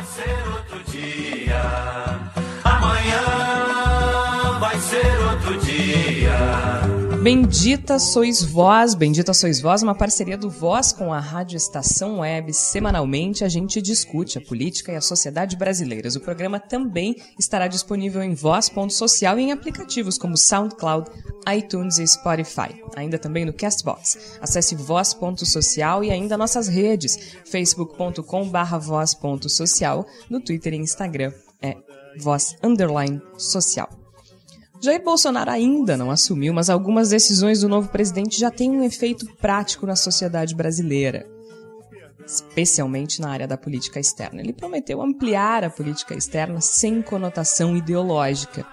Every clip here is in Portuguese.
Vai ser outro dia. Amanhã vai ser outro dia. Bendita Sois Vós, Bendita Sois Vós, uma parceria do Voz com a Rádio Estação Web. Semanalmente a gente discute a política e a sociedade brasileiras. O programa também estará disponível em voz.social e em aplicativos como SoundCloud, iTunes e Spotify. Ainda também no Castbox. Acesse voz.social e ainda nossas redes, facebook.com voz.social, no Twitter e Instagram é voz underline social. Jair Bolsonaro ainda não assumiu, mas algumas decisões do novo presidente já têm um efeito prático na sociedade brasileira, especialmente na área da política externa. Ele prometeu ampliar a política externa sem conotação ideológica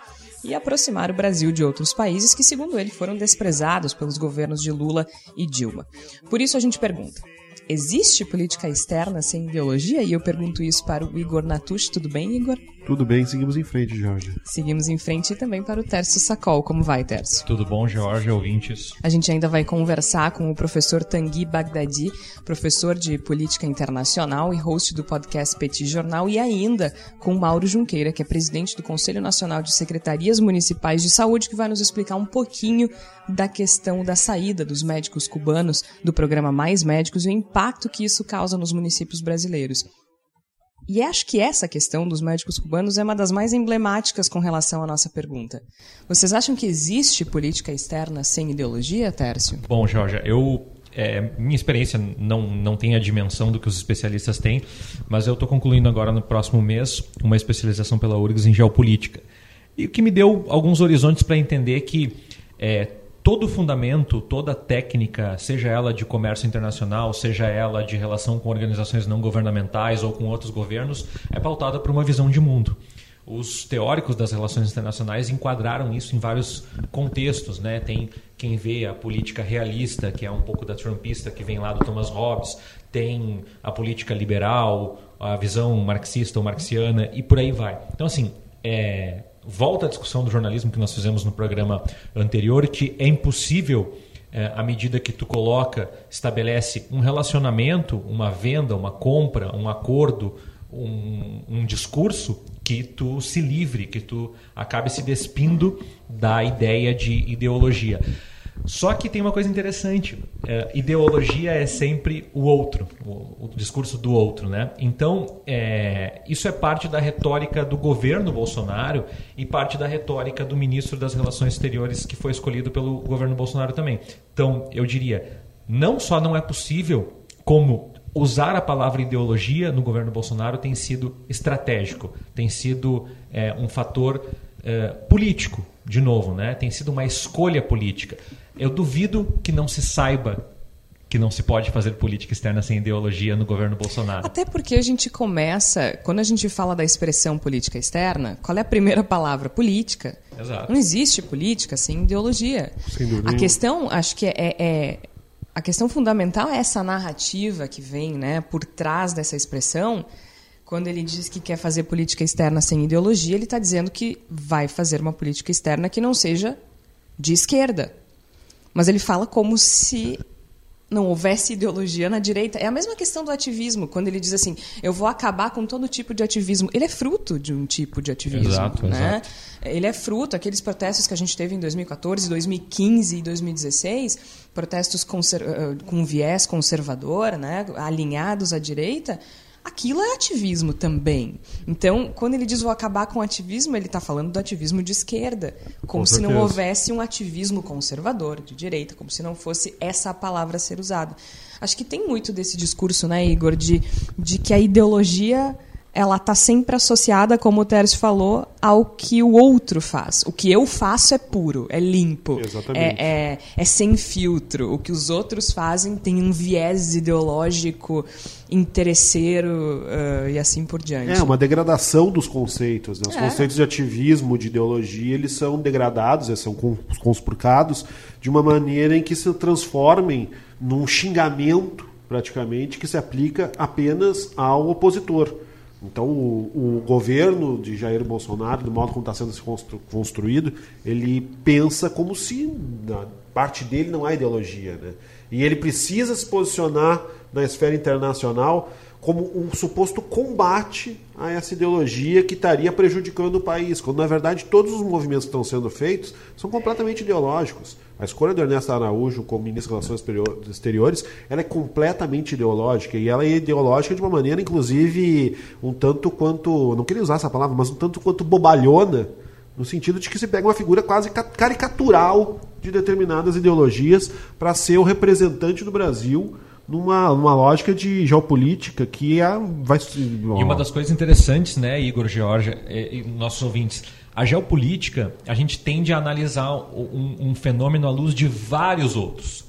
e aproximar o Brasil de outros países que, segundo ele, foram desprezados pelos governos de Lula e Dilma. Por isso a gente pergunta: existe política externa sem ideologia? E eu pergunto isso para o Igor Natush. Tudo bem, Igor? Tudo bem, seguimos em frente, Jorge. Seguimos em frente e também para o Tércio Sacol. Como vai, Tércio? Tudo bom, Jorge, ouvintes? A gente ainda vai conversar com o professor Tanguy Bagdadi, professor de Política Internacional e host do podcast Petit Jornal, e ainda com o Mauro Junqueira, que é presidente do Conselho Nacional de Secretarias Municipais de Saúde, que vai nos explicar um pouquinho da questão da saída dos médicos cubanos do programa Mais Médicos e o impacto que isso causa nos municípios brasileiros. E acho que essa questão dos médicos cubanos é uma das mais emblemáticas com relação à nossa pergunta. Vocês acham que existe política externa sem ideologia, Tércio? Bom, Jorge, eu é, minha experiência não, não tem a dimensão do que os especialistas têm, mas eu estou concluindo agora no próximo mês uma especialização pela URGS em geopolítica. E o que me deu alguns horizontes para entender que é, todo fundamento, toda técnica, seja ela de comércio internacional, seja ela de relação com organizações não governamentais ou com outros governos, é pautada por uma visão de mundo. Os teóricos das relações internacionais enquadraram isso em vários contextos. Né? Tem quem vê a política realista, que é um pouco da trumpista, que vem lá do Thomas Hobbes, tem a política liberal, a visão marxista ou marxiana, e por aí vai. Então, assim, é, volta à discussão do jornalismo que nós fizemos no programa anterior, que é impossível, é, à medida que tu coloca, estabelece um relacionamento, uma venda, uma compra, um acordo, um, um discurso, que tu se livre, que tu acabe se despindo da ideia de ideologia. Só que tem uma coisa interessante: é, ideologia é sempre o outro, o, o discurso do outro, né? Então, é, isso é parte da retórica do governo Bolsonaro e parte da retórica do ministro das Relações Exteriores que foi escolhido pelo governo Bolsonaro também. Então, eu diria, não só não é possível, como usar a palavra ideologia no governo Bolsonaro tem sido estratégico, tem sido é, um fator é, político, de novo, né? Tem sido uma escolha política. Eu duvido que não se saiba que não se pode fazer política externa sem ideologia no governo Bolsonaro. Até porque a gente começa, quando a gente fala da expressão política externa, qual é a primeira palavra? Política. Exato. Não existe política sem ideologia. Sem dúvida. A questão, acho que é, é, é, a questão fundamental é essa narrativa que vem, né, por trás dessa expressão. Quando ele diz que quer fazer política externa sem ideologia, ele está dizendo que vai fazer uma política externa que não seja de esquerda. Mas ele fala como se não houvesse ideologia na direita. É a mesma questão do ativismo, quando ele diz assim: eu vou acabar com todo tipo de ativismo. Ele é fruto de um tipo de ativismo. Exato, né? exato. Ele é fruto, aqueles protestos que a gente teve em 2014, 2015 e 2016, protestos eh, com viés conservador, né? alinhados à direita aquilo é ativismo também. Então, quando ele diz vou acabar com o ativismo, ele está falando do ativismo de esquerda, como Com se não houvesse um ativismo conservador, de direita, como se não fosse essa a palavra a ser usada. Acho que tem muito desse discurso, né, Igor, de, de que a ideologia ela está sempre associada, como o Tércio falou, ao que o outro faz. O que eu faço é puro, é limpo, é, é, é sem filtro. O que os outros fazem tem um viés ideológico, interesseiro uh, e assim por diante. É, uma degradação dos conceitos. Né? Os É. conceitos de ativismo, de ideologia, eles são degradados, eles são con- conspurcados de uma maneira em que se transformem num xingamento, praticamente, que se aplica apenas ao opositor. Então, o, o governo de Jair Bolsonaro, do modo como está sendo se constru- construído, ele pensa como se, na- parte dele não há ideologia. Né? E ele precisa se posicionar na esfera internacional como um suposto combate a essa ideologia que estaria prejudicando o país, quando na verdade todos os movimentos que estão sendo feitos são completamente ideológicos. A escolha do Ernesto Araújo como ministro das Relações Exteriores ela é completamente ideológica e ela é ideológica de uma maneira, inclusive, um tanto quanto, não queria usar essa palavra, mas um tanto quanto bobalhona, no sentido de que se pega uma figura quase caricatural de determinadas ideologias para ser o representante do Brasil numa, numa lógica de geopolítica que é, vai. E uma das coisas interessantes, né, Igor, Georgia e, e nossos ouvintes, a geopolítica a gente tende a analisar um, um fenômeno à luz de vários outros.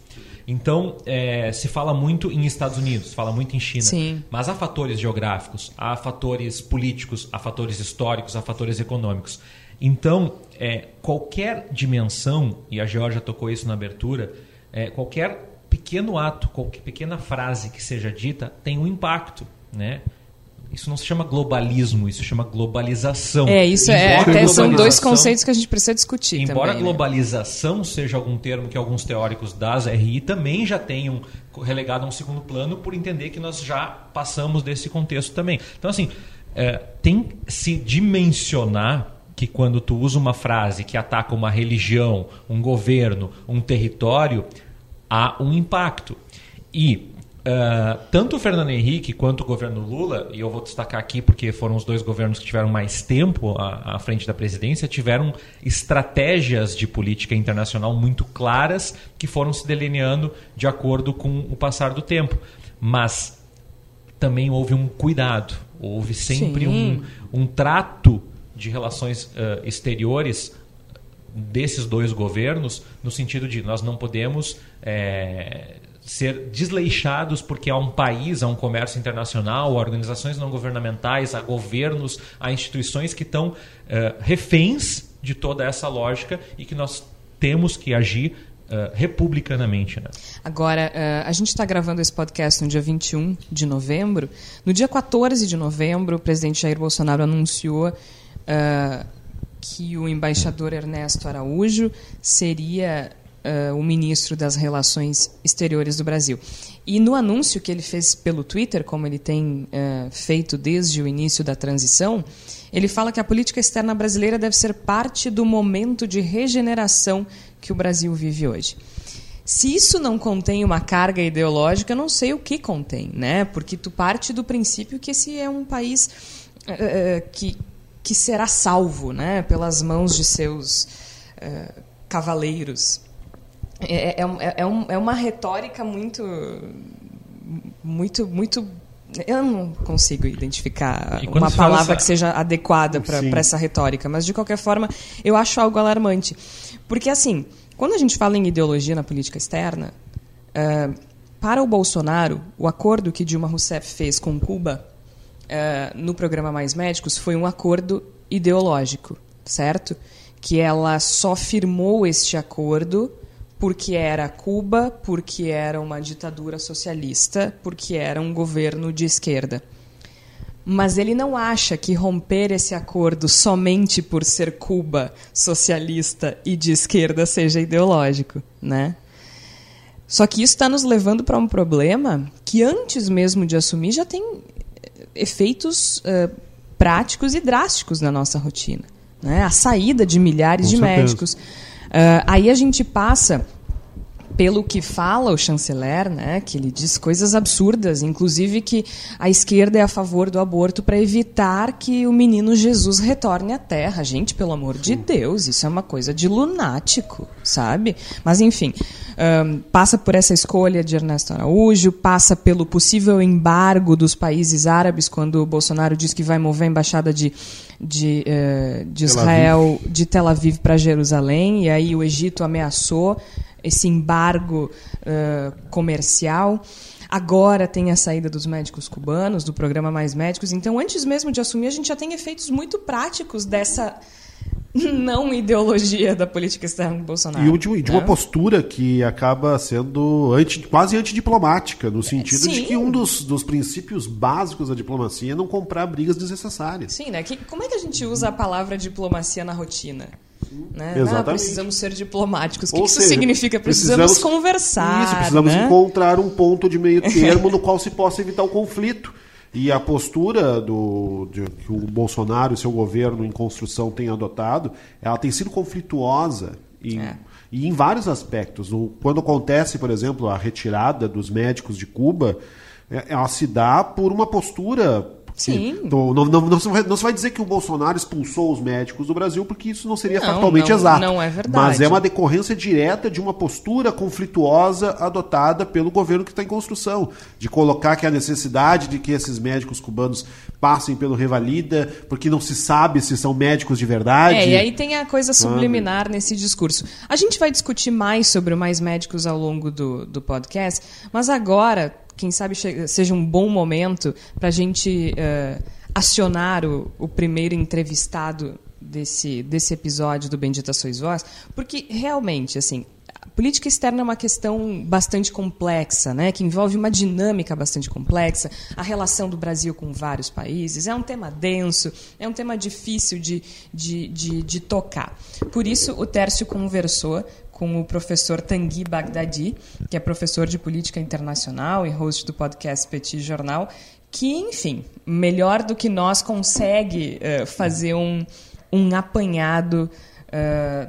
Então, é, se fala muito em Estados Unidos, fala muito em China. Sim. Mas há fatores geográficos, há fatores políticos, há fatores históricos, há fatores econômicos. Então, é, qualquer dimensão, e a Georgia tocou isso na abertura, é, qualquer pequeno ato, qualquer pequena frase que seja dita tem um impacto, né? Isso não se chama globalismo, isso se chama globalização. É, isso é, até são dois conceitos que a gente precisa discutir Embora também, a globalização né? seja algum termo que alguns teóricos das RI também já tenham relegado a um segundo plano por entender que nós já passamos desse contexto também. Então, assim, é, tem que se dimensionar que quando tu usa uma frase que ataca uma religião, um governo, um território, há um impacto. E uh, tanto o Fernando Henrique quanto o governo Lula, e eu vou destacar aqui porque foram os dois governos que tiveram mais tempo à, à frente da presidência, tiveram estratégias de política internacional muito claras que foram se delineando de acordo com o passar do tempo. Mas também houve um cuidado, houve sempre um, um trato de relações uh, exteriores desses dois governos, no sentido de nós não podemos é, ser desleixados porque há um país, há um comércio internacional, há organizações não governamentais, há governos, há instituições que estão é, reféns de toda essa lógica e que nós temos que agir Uh, republicanamente. Né? Agora, uh, a gente está gravando esse podcast no dia 21 de novembro. No dia 14 de novembro, o presidente Jair Bolsonaro anunciou uh, que o embaixador Ernesto Araújo seria uh, o ministro das Relações Exteriores do Brasil. E no anúncio que ele fez pelo Twitter, como ele tem uh, feito desde o início da transição, ele fala que a política externa brasileira deve ser parte do momento de regeneração que o Brasil vive hoje. Se isso não contém uma carga ideológica, eu não sei o que contém, né? Porque tu parte do princípio que esse é um país uh, que, que será salvo né, pelas mãos de seus uh, cavaleiros. É, é, é, é, um, é, uma retórica muito, muito, muito. Eu não consigo identificar uma palavra que seja adequada para essa retórica, mas de qualquer forma eu acho algo alarmante. Porque, assim, quando a gente fala em ideologia na política externa, uh, para o Bolsonaro, o acordo que Dilma Rousseff fez com Cuba uh, no programa Mais Médicos foi um acordo ideológico, certo? Que ela só firmou este acordo porque era Cuba, porque era uma ditadura socialista, porque era um governo de esquerda. Mas ele não acha que romper esse acordo somente por ser Cuba socialista e de esquerda seja ideológico, né? Só que isso está nos levando para um problema que antes mesmo de assumir já tem efeitos uh, práticos e drásticos na nossa rotina. Né? A saída de milhares Com de certeza. médicos. Uh, aí a gente passa pelo que fala o chanceler, né, que ele diz coisas absurdas, inclusive que a esquerda é a favor do aborto para evitar que o menino Jesus retorne à Terra. Gente, pelo amor de Deus, isso é uma coisa de lunático, sabe? Mas enfim, um, passa por essa escolha de Ernesto Araújo, passa pelo possível embargo dos países árabes quando o Bolsonaro diz que vai mover a embaixada de de, uh, de Israel de Tel Aviv para Jerusalém, e aí o Egito ameaçou esse embargo uh, comercial. Agora tem a saída dos médicos cubanos, do programa Mais Médicos. Então, antes mesmo de assumir, a gente já tem efeitos muito práticos dessa não ideologia da política externa do Bolsonaro. E de, de uma né? postura que acaba sendo anti, quase antidiplomática, no sentido Sim. de que um dos, dos princípios básicos da diplomacia é não comprar brigas desnecessárias. Sim, né? Que, como é que a gente usa a palavra diplomacia na rotina? Né? Exatamente. Ah, precisamos ser diplomáticos. O que, que isso seja, significa? Precisamos, conversar. Isso, precisamos né? encontrar um ponto de meio termo no qual se possa evitar o conflito. E a postura do, de, que o Bolsonaro e seu governo em construção têm adotado, ela tem sido conflituosa em, É. e em vários aspectos. O- quando acontece, por exemplo, a retirada dos médicos de Cuba, é- ela se dá por uma postura. Sim. Não, não, não, não se vai, não se vai dizer que o Bolsonaro expulsou os médicos do Brasil, porque isso não seria Não, factualmente não- exato. não é verdade. Mas é uma decorrência direta de uma postura conflituosa adotada pelo governo que está em construção, de colocar que a necessidade de que esses médicos cubanos passem pelo Revalida, porque não se sabe se são médicos de verdade. É, e aí tem a coisa subliminar nesse discurso. A gente vai discutir mais sobre o Mais Médicos ao longo do, do podcast, mas agora, quem sabe seja um bom momento para a gente eh, acionar o, o primeiro entrevistado desse, desse episódio do Bendita Sois Vós, porque realmente, assim, política externa é uma questão bastante complexa, né, que envolve uma dinâmica bastante complexa, a relação do Brasil com vários países, é um tema denso, é um tema difícil de, de, de, de tocar. Por isso, o Tércio conversou com o professor Tanguy Bagdadi, que é professor de política internacional e host do podcast Petit Jornal, que, enfim, melhor do que nós consegue eh, fazer um, um apanhado eh,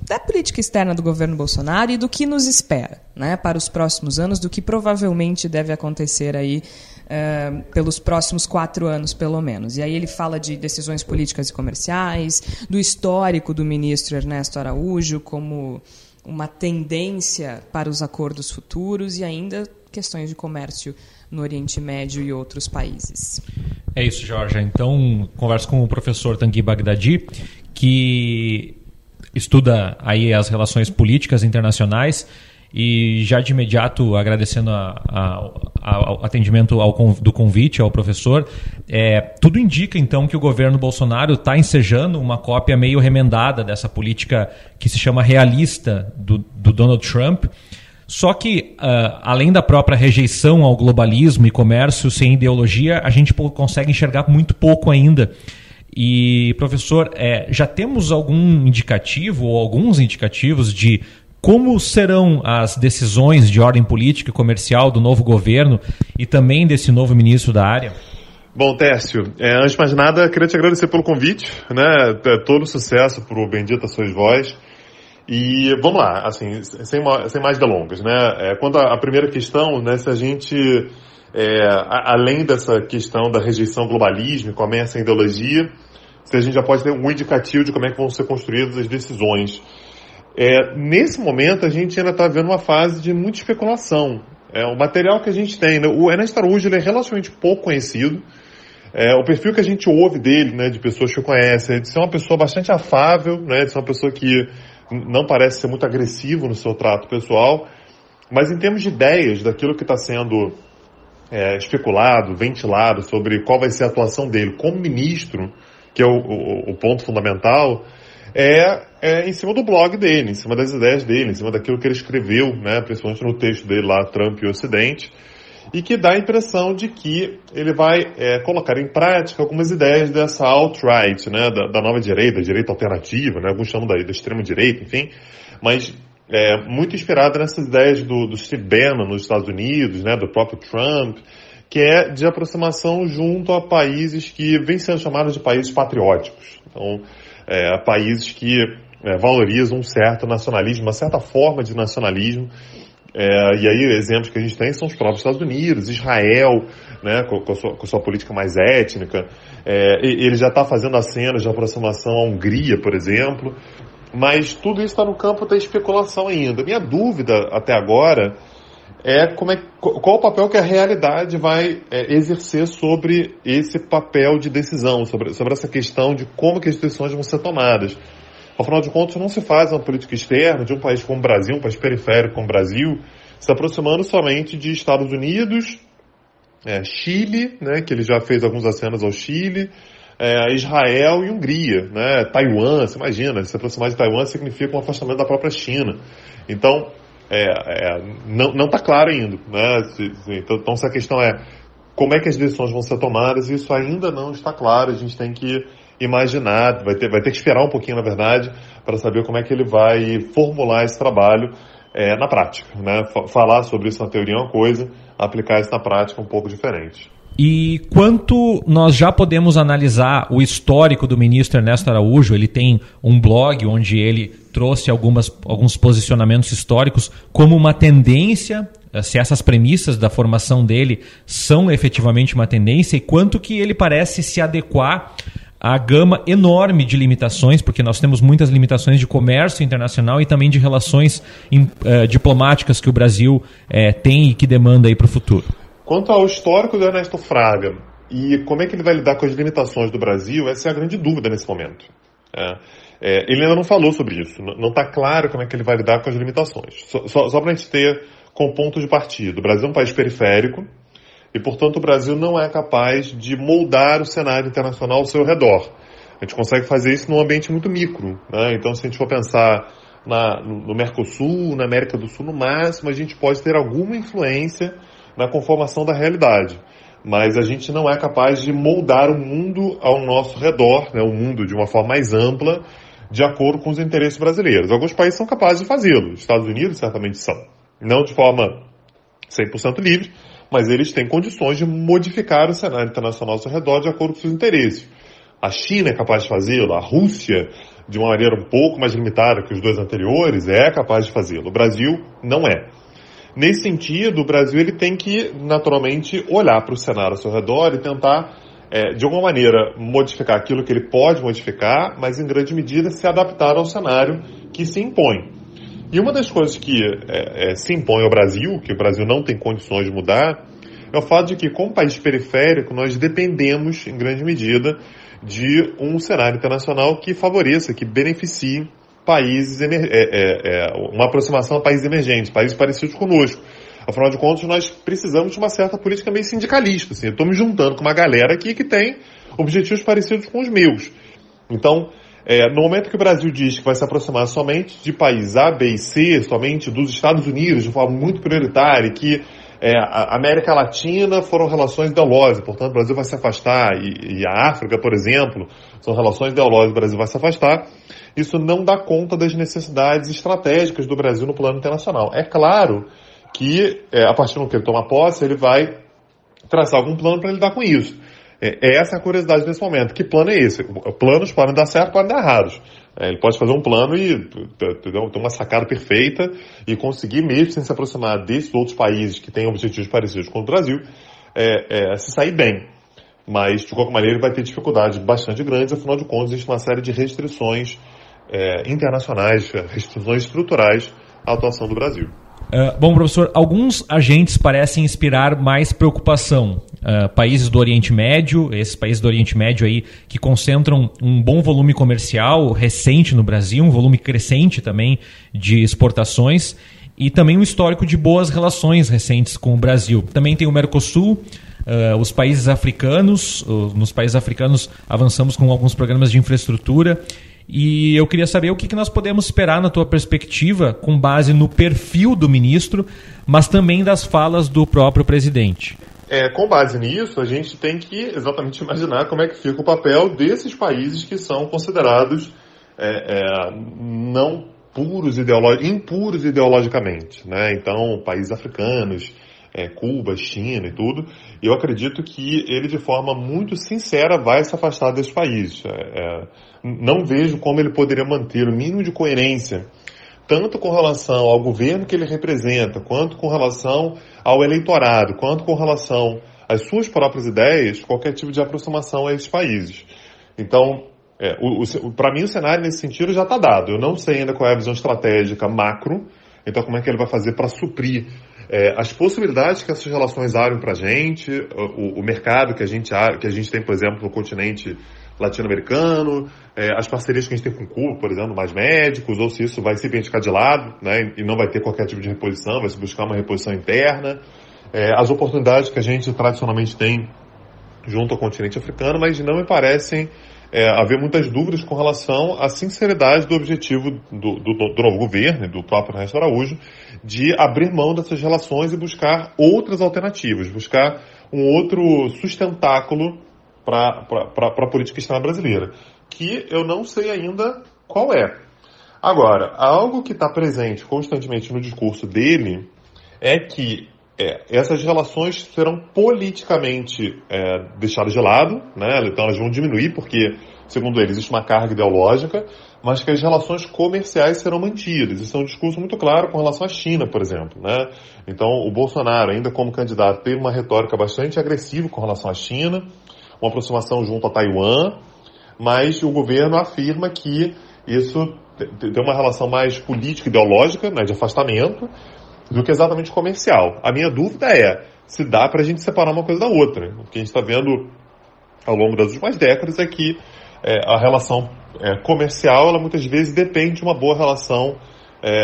da política externa do governo Bolsonaro e do que nos espera né, para os próximos anos, do que provavelmente deve acontecer aí eh, pelos próximos quatro anos, pelo menos. E aí ele fala de decisões políticas e comerciais, do histórico do ministro Ernesto Araújo como uma tendência para os acordos futuros e ainda questões de comércio no Oriente Médio e outros países. É isso, Jorge. Então, converso com o professor Tanguy Bagdadi, que estuda aí as relações políticas internacionais e já de imediato agradecendo a- a- a- atendimento ao do convite ao professor, é, tudo indica então que o governo Bolsonaro está ensejando uma cópia meio remendada dessa política que se chama realista do, do Donald Trump. Só que, ah, além da própria rejeição ao globalismo e comércio sem ideologia, a gente consegue enxergar muito pouco ainda. E, professor, é, já temos algum indicativo ou alguns indicativos de como serão as decisões de ordem política e comercial do novo governo e também desse novo ministro da área? Bom, Tércio, é, antes de mais nada, queria te agradecer pelo convite, né? É, Todo sucesso pro Bendita Sois Vós. E vamos lá, assim, sem, sem mais delongas, né? É, quanto à primeira questão, né, se a gente, é, a- além dessa questão da rejeição ao globalismo comércio e ideologia, se a gente já pode ter um indicativo de como é que vão ser construídas as decisões. É, nesse momento, a gente ainda está vendo uma fase de muita especulação. É, o material que a gente tem, né? o Ernesto Araújo ele é relativamente pouco conhecido, é, o perfil que a gente ouve dele, né, de pessoas que conhecem, é de ser uma pessoa bastante afável, né, de ser uma pessoa que não parece ser muito agressivo no seu trato pessoal, mas em termos de ideias daquilo que está sendo é, especulado, ventilado sobre qual vai ser a atuação dele como ministro, que é o, o- o ponto fundamental, é, é em cima do blog dele, em cima das ideias dele, em cima daquilo que ele escreveu, né, principalmente no texto dele lá, Trump e o Ocidente, e que dá a impressão de que ele vai é, colocar em prática algumas ideias dessa alt-right, né, da, da nova direita, direita alternativa, né, alguns chamam da, da extrema-direita, enfim, mas é, muito inspirada nessas ideias do, do Steve Bannon nos Estados Unidos, né, do próprio Trump, que é de aproximação junto a países que vêm sendo chamados de países patrióticos. Então, é, países que é, valorizam um certo nacionalismo, uma certa forma de nacionalismo, é, e aí, exemplos que a gente tem são os próprios Estados Unidos, Israel, né, com, com a, sua, com a sua política mais étnica. É, ele já está fazendo acenos de aproximação à Hungria, por exemplo. Mas tudo isso está no campo da especulação ainda. Minha dúvida até agora é, como é qu- qual o papel que a realidade vai é, exercer sobre esse papel de decisão, sobre, sobre essa questão de como que as decisões vão ser tomadas. Afinal de contas, não se faz uma política externa de um país como o Brasil, um país periférico como o Brasil, se aproximando somente de Estados Unidos, é, Chile, né, que ele já fez alguns acenos ao Chile, é, Israel e Hungria, né, Taiwan, você imagina, se aproximar de Taiwan significa um afastamento da própria China. Então, é, é, não está claro ainda. Né, se- se- então, então, se a questão é como é que as decisões vão ser tomadas, isso ainda não está claro, a gente tem que imaginar, vai ter, vai ter que esperar um pouquinho, na verdade, para saber como é que ele vai formular esse trabalho é, na prática. Né? Falar sobre isso na teoria é uma coisa, aplicar isso na prática é um pouco diferente. E quanto nós já podemos analisar o histórico do ministro Ernesto Araújo, ele tem um blog onde ele trouxe algumas, alguns posicionamentos históricos como uma tendência, eh, se essas premissas da formação dele são efetivamente uma tendência, e quanto que ele parece se adequar à gama enorme de limitações, porque nós temos muitas limitações de comércio internacional e também de relações uh, diplomáticas que o Brasil uh, tem e que demanda para o futuro. Quanto ao histórico do Ernesto Fraga e como é que ele vai lidar com as limitações do Brasil, essa é a grande dúvida nesse momento. É, é, ele ainda não falou sobre isso, não está claro como é que ele vai lidar com as limitações. Só, só, só para a gente ter com ponto de partida. O Brasil é um país periférico e, portanto, o Brasil não é capaz de moldar o cenário internacional ao seu redor. A gente consegue fazer isso num ambiente muito micro. Né? Então, se a gente for pensar na, no Mercosul, na América do Sul, no máximo, a gente pode ter alguma influência na conformação da realidade. Mas a gente não é capaz de moldar o mundo ao nosso redor, né, o mundo de uma forma mais ampla, de acordo com os interesses brasileiros. Alguns países são capazes de fazê-lo, Estados Unidos certamente são. Não de forma 100% livre, mas eles têm condições de modificar o cenário internacional ao seu redor de acordo com seus interesses. A China é capaz de fazê-lo, a Rússia, de uma maneira um pouco mais limitada que os dois anteriores, é capaz de fazê-lo. O Brasil não é. Nesse sentido, o Brasil ele tem que, naturalmente, olhar para o cenário ao seu redor e tentar, é, de alguma maneira, modificar aquilo que ele pode modificar, mas em grande medida se adaptar ao cenário que se impõe. E uma das coisas que é, é, se impõe ao Brasil, que o Brasil não tem condições de mudar, é o fato de que, como país periférico, nós dependemos, em grande medida, de um cenário internacional que favoreça, que beneficie países, é, é, é, uma aproximação a países emergentes, países parecidos conosco. Afinal de contas, nós precisamos de uma certa política meio sindicalista. Assim. Eu estou me juntando com uma galera aqui que tem objetivos parecidos com os meus. Então, é, no momento que o Brasil diz que vai se aproximar somente de países A, B e C, somente dos Estados Unidos, de forma muito prioritária, e que é, a América Latina foram relações ideológicas, portanto o Brasil vai se afastar, e, e a África, por exemplo, são relações ideológicas, o Brasil vai se afastar isso não dá conta das necessidades estratégicas do Brasil no plano internacional. É claro que, é, a partir do que ele toma posse, ele vai traçar algum plano para lidar com isso. É, é, essa a curiosidade nesse momento. Que plano é esse? Planos podem dar certo, podem dar errados. É, ele pode fazer um plano e ter uma sacada perfeita e conseguir, mesmo sem se aproximar desses outros países que têm objetivos parecidos com o Brasil, é, é, se sair bem. Mas, de qualquer maneira, ele vai ter dificuldades bastante grandes, afinal de contas, existe uma série de restrições é, internacionais, restrições estruturais à atuação do Brasil. Uh, bom, professor, alguns agentes parecem inspirar mais preocupação. Uh, países do Oriente Médio, esses países do Oriente Médio aí que concentram um bom volume comercial recente no Brasil, um volume crescente também de exportações e também um histórico de boas relações recentes com o Brasil. Também tem o Mercosul, uh, os países africanos, nos países africanos avançamos com alguns programas de infraestrutura e eu queria saber o que, que nós podemos esperar na tua perspectiva, com base no perfil do ministro, mas também das falas do próprio presidente. É, com base nisso, a gente tem que exatamente imaginar como é que fica o papel desses países que são considerados é, é, não puros ideológicos, impuros ideologicamente, né? Então, países africanos, é, Cuba, China e tudo, eu acredito que ele de forma muito sincera vai se afastar desses países. É, é, não vejo como ele poderia manter o mínimo de coerência, tanto com relação ao governo que ele representa, quanto com relação ao eleitorado, quanto com relação às suas próprias ideias, qualquer tipo de aproximação a esses países. Então, é, para mim o cenário nesse sentido já está dado. Eu não sei ainda qual é a visão estratégica macro, então como é que ele vai fazer para suprir é, as possibilidades que essas relações abrem para a gente, o, o, mercado que a, gente, que a gente tem, por exemplo, no continente latino-americano, é, as parcerias que a gente tem com Cuba, por exemplo, mais médicos, ou se isso vai simplesmente ficar de lado né, e não vai ter qualquer tipo de reposição, vai se buscar uma reposição interna, é, as oportunidades que a gente tradicionalmente tem junto ao continente africano, mas não me parecem é, haver muitas dúvidas com relação à sinceridade do objetivo do, do, do novo governo, do próprio Ernesto Araújo, de abrir mão dessas relações e buscar outras alternativas, buscar um outro sustentáculo para a política externa brasileira, que eu não sei ainda qual é. Agora, algo que está presente constantemente no discurso dele é que é, essas relações serão politicamente é, deixadas de lado, né? então elas vão diminuir, porque, segundo ele, existe uma carga ideológica, mas que as relações comerciais serão mantidas. Isso é um discurso muito claro com relação à China, por exemplo. Né? Então, o Bolsonaro, ainda como candidato, teve uma retórica bastante agressiva com relação à China, uma aproximação junto a Taiwan, mas o governo afirma que isso tem uma relação mais política ideológica, né, de afastamento, do que exatamente comercial. A minha dúvida é se dá para a gente separar uma coisa da outra. O que a gente está vendo ao longo das últimas décadas é que é, a relação é, comercial, ela muitas vezes depende de uma boa relação é,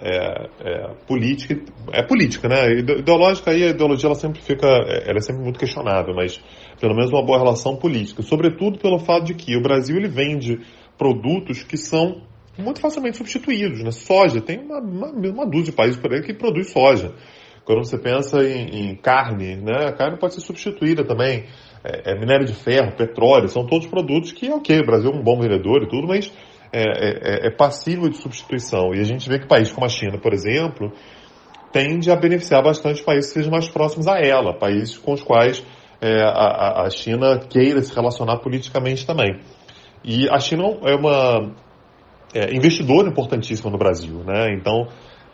é, é política. É política, né? Ideológica aí, a ideologia ela sempre fica, é, ela é sempre muito questionável, mas pelo menos uma boa relação política. Sobretudo pelo fato de que o Brasil ele vende produtos que são muito facilmente substituídos. Né? Soja, tem uma, uma, uma dúzia de países por aí que produz soja. Quando você pensa em, em carne, né? a carne pode ser substituída também. É, é, minério de ferro, petróleo, são todos produtos que, ok, o Brasil é um bom vendedor e tudo, mas é, é, é, é passível de substituição. E a gente vê que países como a China, por exemplo, tende a beneficiar bastante países que sejam mais próximos a ela, países com os quais é, a, a China queira se relacionar politicamente também. E a China é uma é, investidora importantíssima no Brasil, né? Então,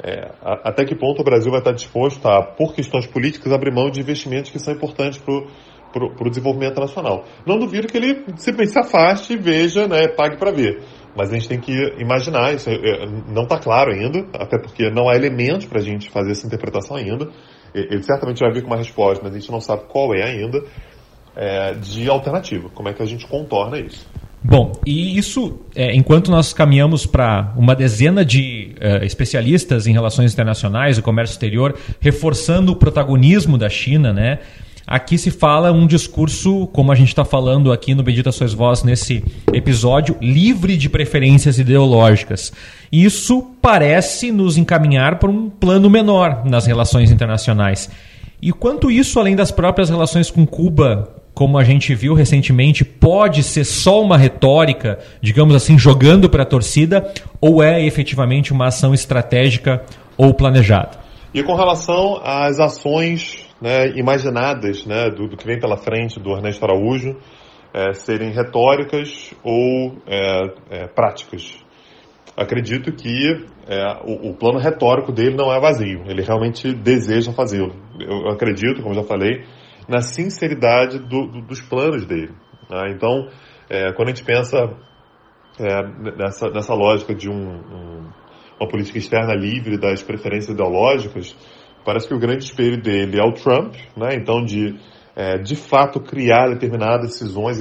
é, a, até que ponto o Brasil vai estar disposto a, por questões políticas, abrir mão de investimentos que são importantes para o desenvolvimento nacional? Não duvido que ele simplesmente se afaste, veja, né, pague para ver. Mas a gente tem que imaginar, isso é, é não está claro ainda, até porque não há elementos para a gente fazer essa interpretação ainda. Ele certamente vai vir com uma resposta, mas a gente não sabe qual é ainda, é, de alternativa. Como é que a gente contorna isso? Bom, e isso, é, enquanto nós caminhamos para uma dezena de é, especialistas em relações internacionais e comércio exterior, reforçando o protagonismo da China, né? Aqui se fala um discurso, como a gente está falando aqui no Bendita Sois Vós nesse episódio, livre de preferências ideológicas. Isso parece nos encaminhar para um plano menor nas relações internacionais. E quanto isso, além das próprias relações com Cuba, como a gente viu recentemente, pode ser só uma retórica, digamos assim, jogando para a torcida, ou é efetivamente uma ação estratégica ou planejada? E com relação às ações né, imaginadas né, do, do, que vem pela frente do Ernesto Araújo, é, serem retóricas ou é, é, práticas. Acredito que é, o, o, plano retórico dele não é vazio, ele realmente deseja fazê-lo. Eu acredito, como já falei, na sinceridade do, do, dos planos dele. Né? Então, é, quando a gente pensa é, nessa, nessa lógica de um, um, uma política externa livre das preferências ideológicas, parece que o grande espelho dele é o Trump, né? então de é, de fato criar determinadas decisões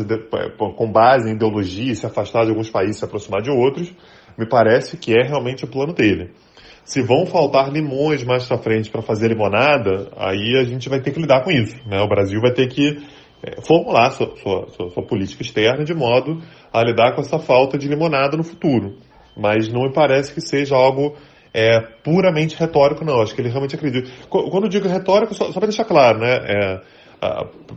com base em ideologia, se afastar de alguns países, se aproximar de outros, me parece que é realmente o plano dele. Se vão faltar limões mais para frente para fazer limonada, aí a gente vai ter que lidar com isso. Né? O Brasil vai ter que é, formular sua, sua, sua, sua, política externa de modo a lidar com essa falta de limonada no futuro. Mas não me parece que seja algo é, puramente retórico, não. Acho que ele realmente acredita. Quando eu digo retórico, só, só para deixar claro, né? É,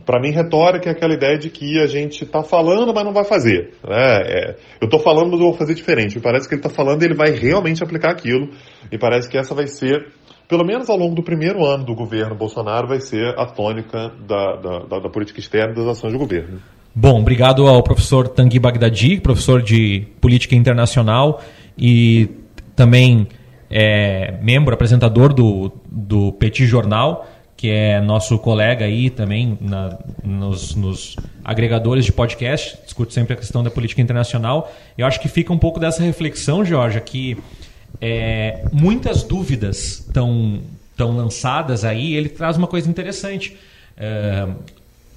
para mim, retórica é aquela ideia de que a gente está falando, mas não vai fazer. Né? É, eu estou falando, mas eu vou fazer diferente. Me parece que ele está falando e ele vai realmente aplicar aquilo. E parece que essa vai ser, pelo menos ao longo do primeiro ano do governo Bolsonaro, vai ser a tônica da, da, da, da política externa das ações do governo. Bom, obrigado ao professor Tanguy Bagdadi, professor de Política Internacional e também é, membro, apresentador do, do Petit Jornal que é nosso colega aí também na, nos, nos, agregadores de podcast, discute sempre a questão da política internacional. Eu acho que fica um pouco dessa reflexão, Georgia, que é, muitas dúvidas estão tão lançadas aí. Ele traz uma coisa interessante. É,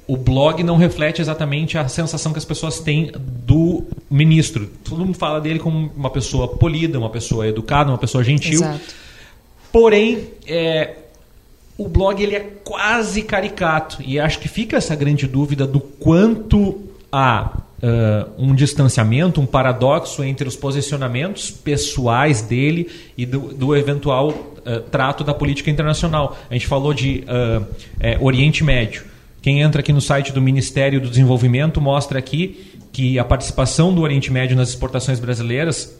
o blog não reflete exatamente a sensação que as pessoas têm do ministro. Todo mundo fala dele como uma pessoa polida, uma pessoa educada, uma pessoa gentil. Exato. Porém, é, o blog ele é quase caricato e acho que fica essa grande dúvida do quanto há uh, um distanciamento, um paradoxo entre os posicionamentos pessoais dele e do, do eventual uh, trato da política internacional. A gente falou de uh, é, Oriente Médio. Quem entra aqui no site do Ministério do Desenvolvimento mostra aqui que a participação do Oriente Médio nas exportações brasileiras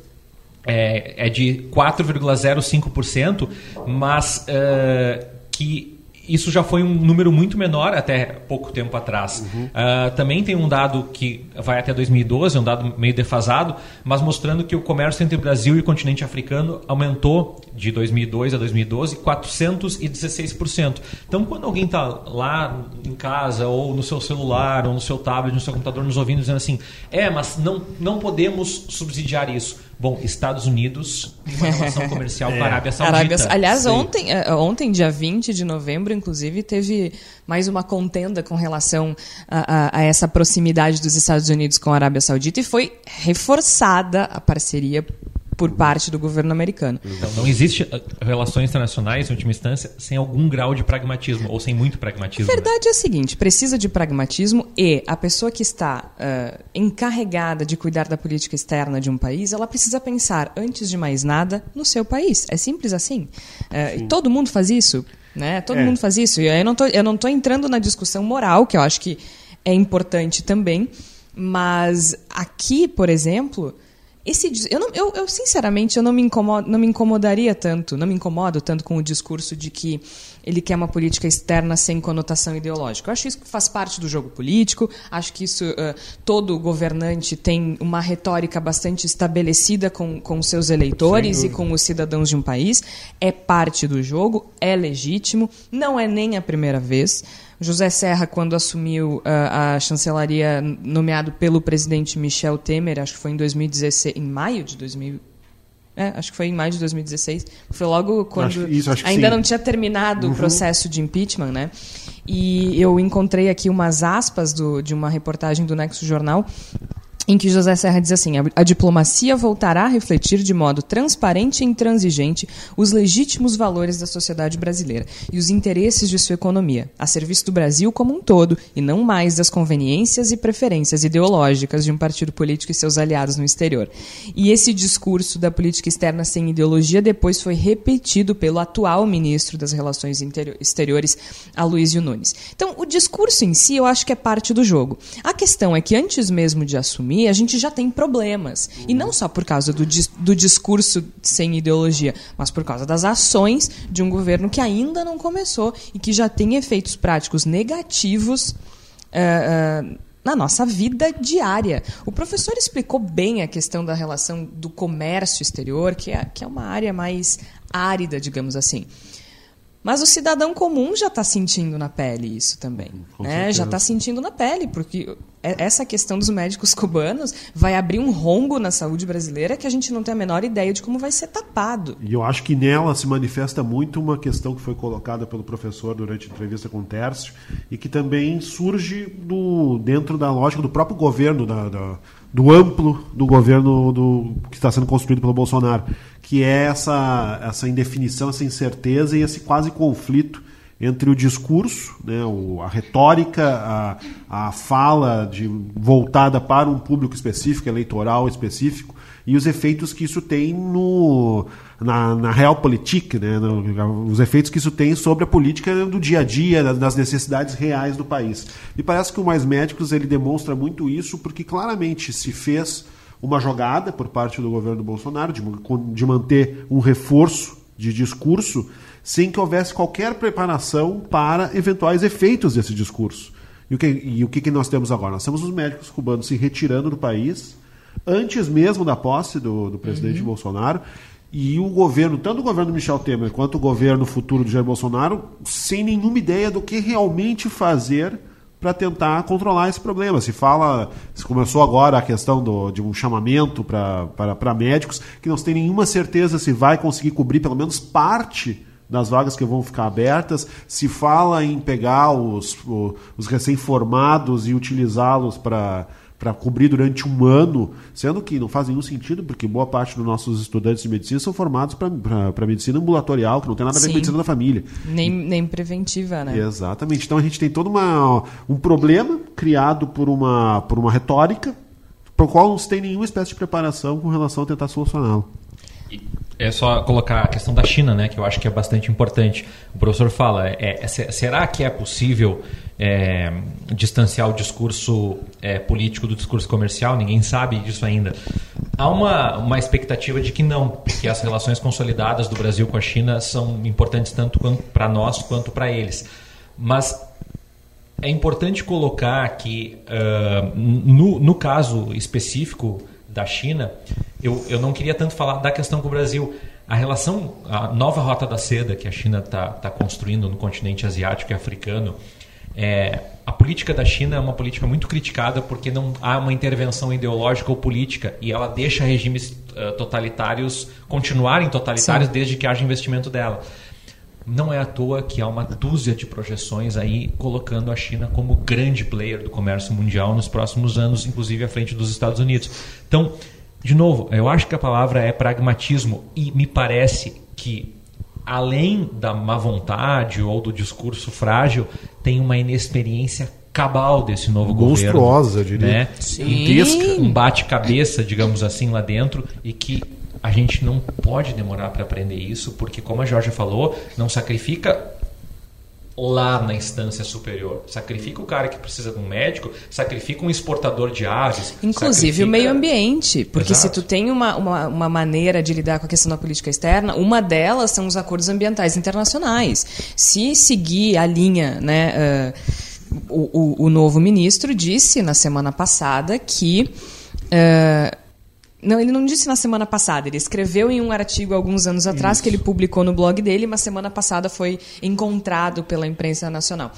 é, é de 4,05%, mas que isso já foi um número muito menor até pouco tempo atrás. Uhum. Uh, também tem um dado que vai até 2012, um dado meio defasado, mas mostrando que o comércio entre o Brasil e o continente africano aumentou de 2002 a 2012 416%. Então, quando alguém está lá em casa, ou no seu celular, ou no seu tablet, no seu computador, nos ouvindo, dizendo assim: é, mas não, não podemos subsidiar isso Bom, Estados Unidos, uma relação comercial é. com a Arábia Saudita. Arábia, aliás, ontem, eh, ontem, dia 20 de novembro, inclusive, teve mais uma contenda com relação a, a, a, essa proximidade dos Estados Unidos com a Arábia Saudita e foi reforçada a parceria por parte do governo americano. Então, não existe uh, relações internacionais, em última instância, sem algum grau de pragmatismo, ou sem muito pragmatismo. A verdade né? é a seguinte: precisa de pragmatismo e a pessoa que está uh, encarregada de cuidar da política externa de um país, ela precisa pensar, antes de mais nada, no seu país. É simples assim. Uh, todo mundo faz isso. Né? Todo é. mundo faz isso. Eu não, tô, eu não estou entrando na discussão moral, que eu acho que é importante também, mas aqui, por exemplo esse, eu, não, eu, eu, sinceramente, eu não me, incomodo, não me incomodaria tanto, não me incomodo tanto com o discurso de que ele quer uma política externa sem conotação ideológica. Eu acho isso que faz parte do jogo político, acho que isso uh, todo governante tem uma retórica bastante estabelecida com, com seus eleitores e com os cidadãos de um país. É parte do jogo, é legítimo, não é nem a primeira vez. José Serra, quando assumiu uh, a chancelaria, nomeado pelo presidente Michel Temer, acho que foi em 2016, em maio de 2000, é, acho que foi em maio de 2016. Foi logo quando acho, isso, ainda sim. não tinha terminado uhum. o processo de impeachment, né? E eu encontrei aqui umas aspas do, de uma reportagem do Nexo Jornal em que José Serra diz assim: a diplomacia voltará a refletir de modo transparente e intransigente os legítimos valores da sociedade brasileira e os interesses de sua economia, a serviço do Brasil como um todo e não mais das conveniências e preferências ideológicas de um partido político e seus aliados no exterior. E esse discurso da política externa sem ideologia depois foi repetido pelo atual ministro das Relações Exteriores, Aloysio Nunes. Então, o discurso em si eu acho que é parte do jogo. A questão é que antes mesmo de assumir a gente já tem problemas. E não só por causa do, do discurso sem ideologia, mas por causa das ações de um governo que ainda não começou e que já tem efeitos práticos negativos. Uh, uh, na nossa vida diária. O professor explicou bem a questão da relação do comércio exterior, que é, que é uma área mais árida, digamos assim. Mas o cidadão comum já está sentindo na pele isso também. Né? Já está sentindo na pele, porque essa questão dos médicos cubanos vai abrir um rombo na saúde brasileira que a gente não tem a menor ideia de como vai ser tapado. E eu acho que nela se manifesta muito uma questão que foi colocada pelo professor durante a entrevista com o Tércio e que também surge do, dentro da lógica do próprio governo, da, da do amplo do governo do, que está sendo construído pelo Bolsonaro, que é essa, essa indefinição, essa incerteza e esse quase conflito entre o discurso, né, a retórica, a, a fala de, voltada para um público específico, eleitoral específico, e os efeitos que isso tem no, na, na realpolitik, né, no, os efeitos que isso tem sobre a política do dia a dia, das necessidades reais do país. Me parece que o Mais Médicos ele demonstra muito isso porque claramente se fez uma jogada por parte do governo Bolsonaro de, de manter um reforço de discurso sem que houvesse qualquer preparação para eventuais efeitos desse discurso. E o que, e o que, que nós temos agora? Nós temos os médicos cubanos se retirando do país, antes mesmo da posse do, do presidente uhum. Bolsonaro, e o governo, tanto o governo Michel Temer quanto o governo futuro de Jair Bolsonaro, sem nenhuma ideia do que realmente fazer para tentar controlar esse problema. Se fala, se começou agora a questão do, de um chamamento para médicos, que não se tem nenhuma certeza se vai conseguir cobrir pelo menos parte das vagas que vão ficar abertas. Se fala em pegar os, os recém-formados e utilizá-los para para cobrir durante um ano, sendo que não faz nenhum sentido, porque boa parte dos nossos estudantes de medicina são formados para medicina ambulatorial, que não tem nada a ver Sim. com medicina da família. Nem, nem preventiva, né? Exatamente. Então a gente tem todo uma, um problema criado por uma, por uma retórica, para o qual não se tem nenhuma espécie de preparação com relação a tentar solucioná-lo. É só colocar a questão da China, né, que eu acho que é bastante importante. O professor fala, é, é, será que é possível é, distanciar o discurso é, político do discurso comercial, ninguém sabe disso ainda. Há uma, uma expectativa de que não, que as relações consolidadas do Brasil com a China são importantes tanto para nós quanto para eles. Mas é importante colocar que, uh, no, no caso específico da China, eu, eu não queria tanto falar da questão com o Brasil. A relação, a nova rota da seda que a China está tá construindo no continente asiático e africano, é, a política da China é uma política muito criticada porque não há uma intervenção ideológica ou política e ela deixa regimes uh, totalitários continuarem totalitários Sim. desde que haja investimento dela. Não é à toa que há uma dúzia de projeções aí colocando a China como grande player do comércio mundial nos próximos anos, inclusive à frente dos Estados Unidos. Então, de novo, eu acho que a palavra é pragmatismo e me parece que além da má vontade ou do discurso frágil, tem uma inexperiência cabal desse novo Monstruosa, governo. Monstruosa, diria. Né? Sim. Um bate-cabeça, digamos assim, lá dentro e que a gente não pode demorar para aprender isso, porque, como a Jorge falou, não sacrifica lá na instância superior. Sacrifica o cara que precisa de um médico, sacrifica um exportador de aves. Inclusive sacrifica... o meio ambiente. Porque Exato. se tu tem uma, uma, uma, maneira de lidar com a questão da política externa, uma delas são os acordos ambientais internacionais. Se seguir a linha, né, uh, o, o, o, novo ministro disse na semana passada que. Uh, não, ele não disse na semana passada. Ele escreveu em um artigo alguns anos atrás Isso. que ele publicou no blog dele, mas semana passada foi encontrado pela imprensa nacional.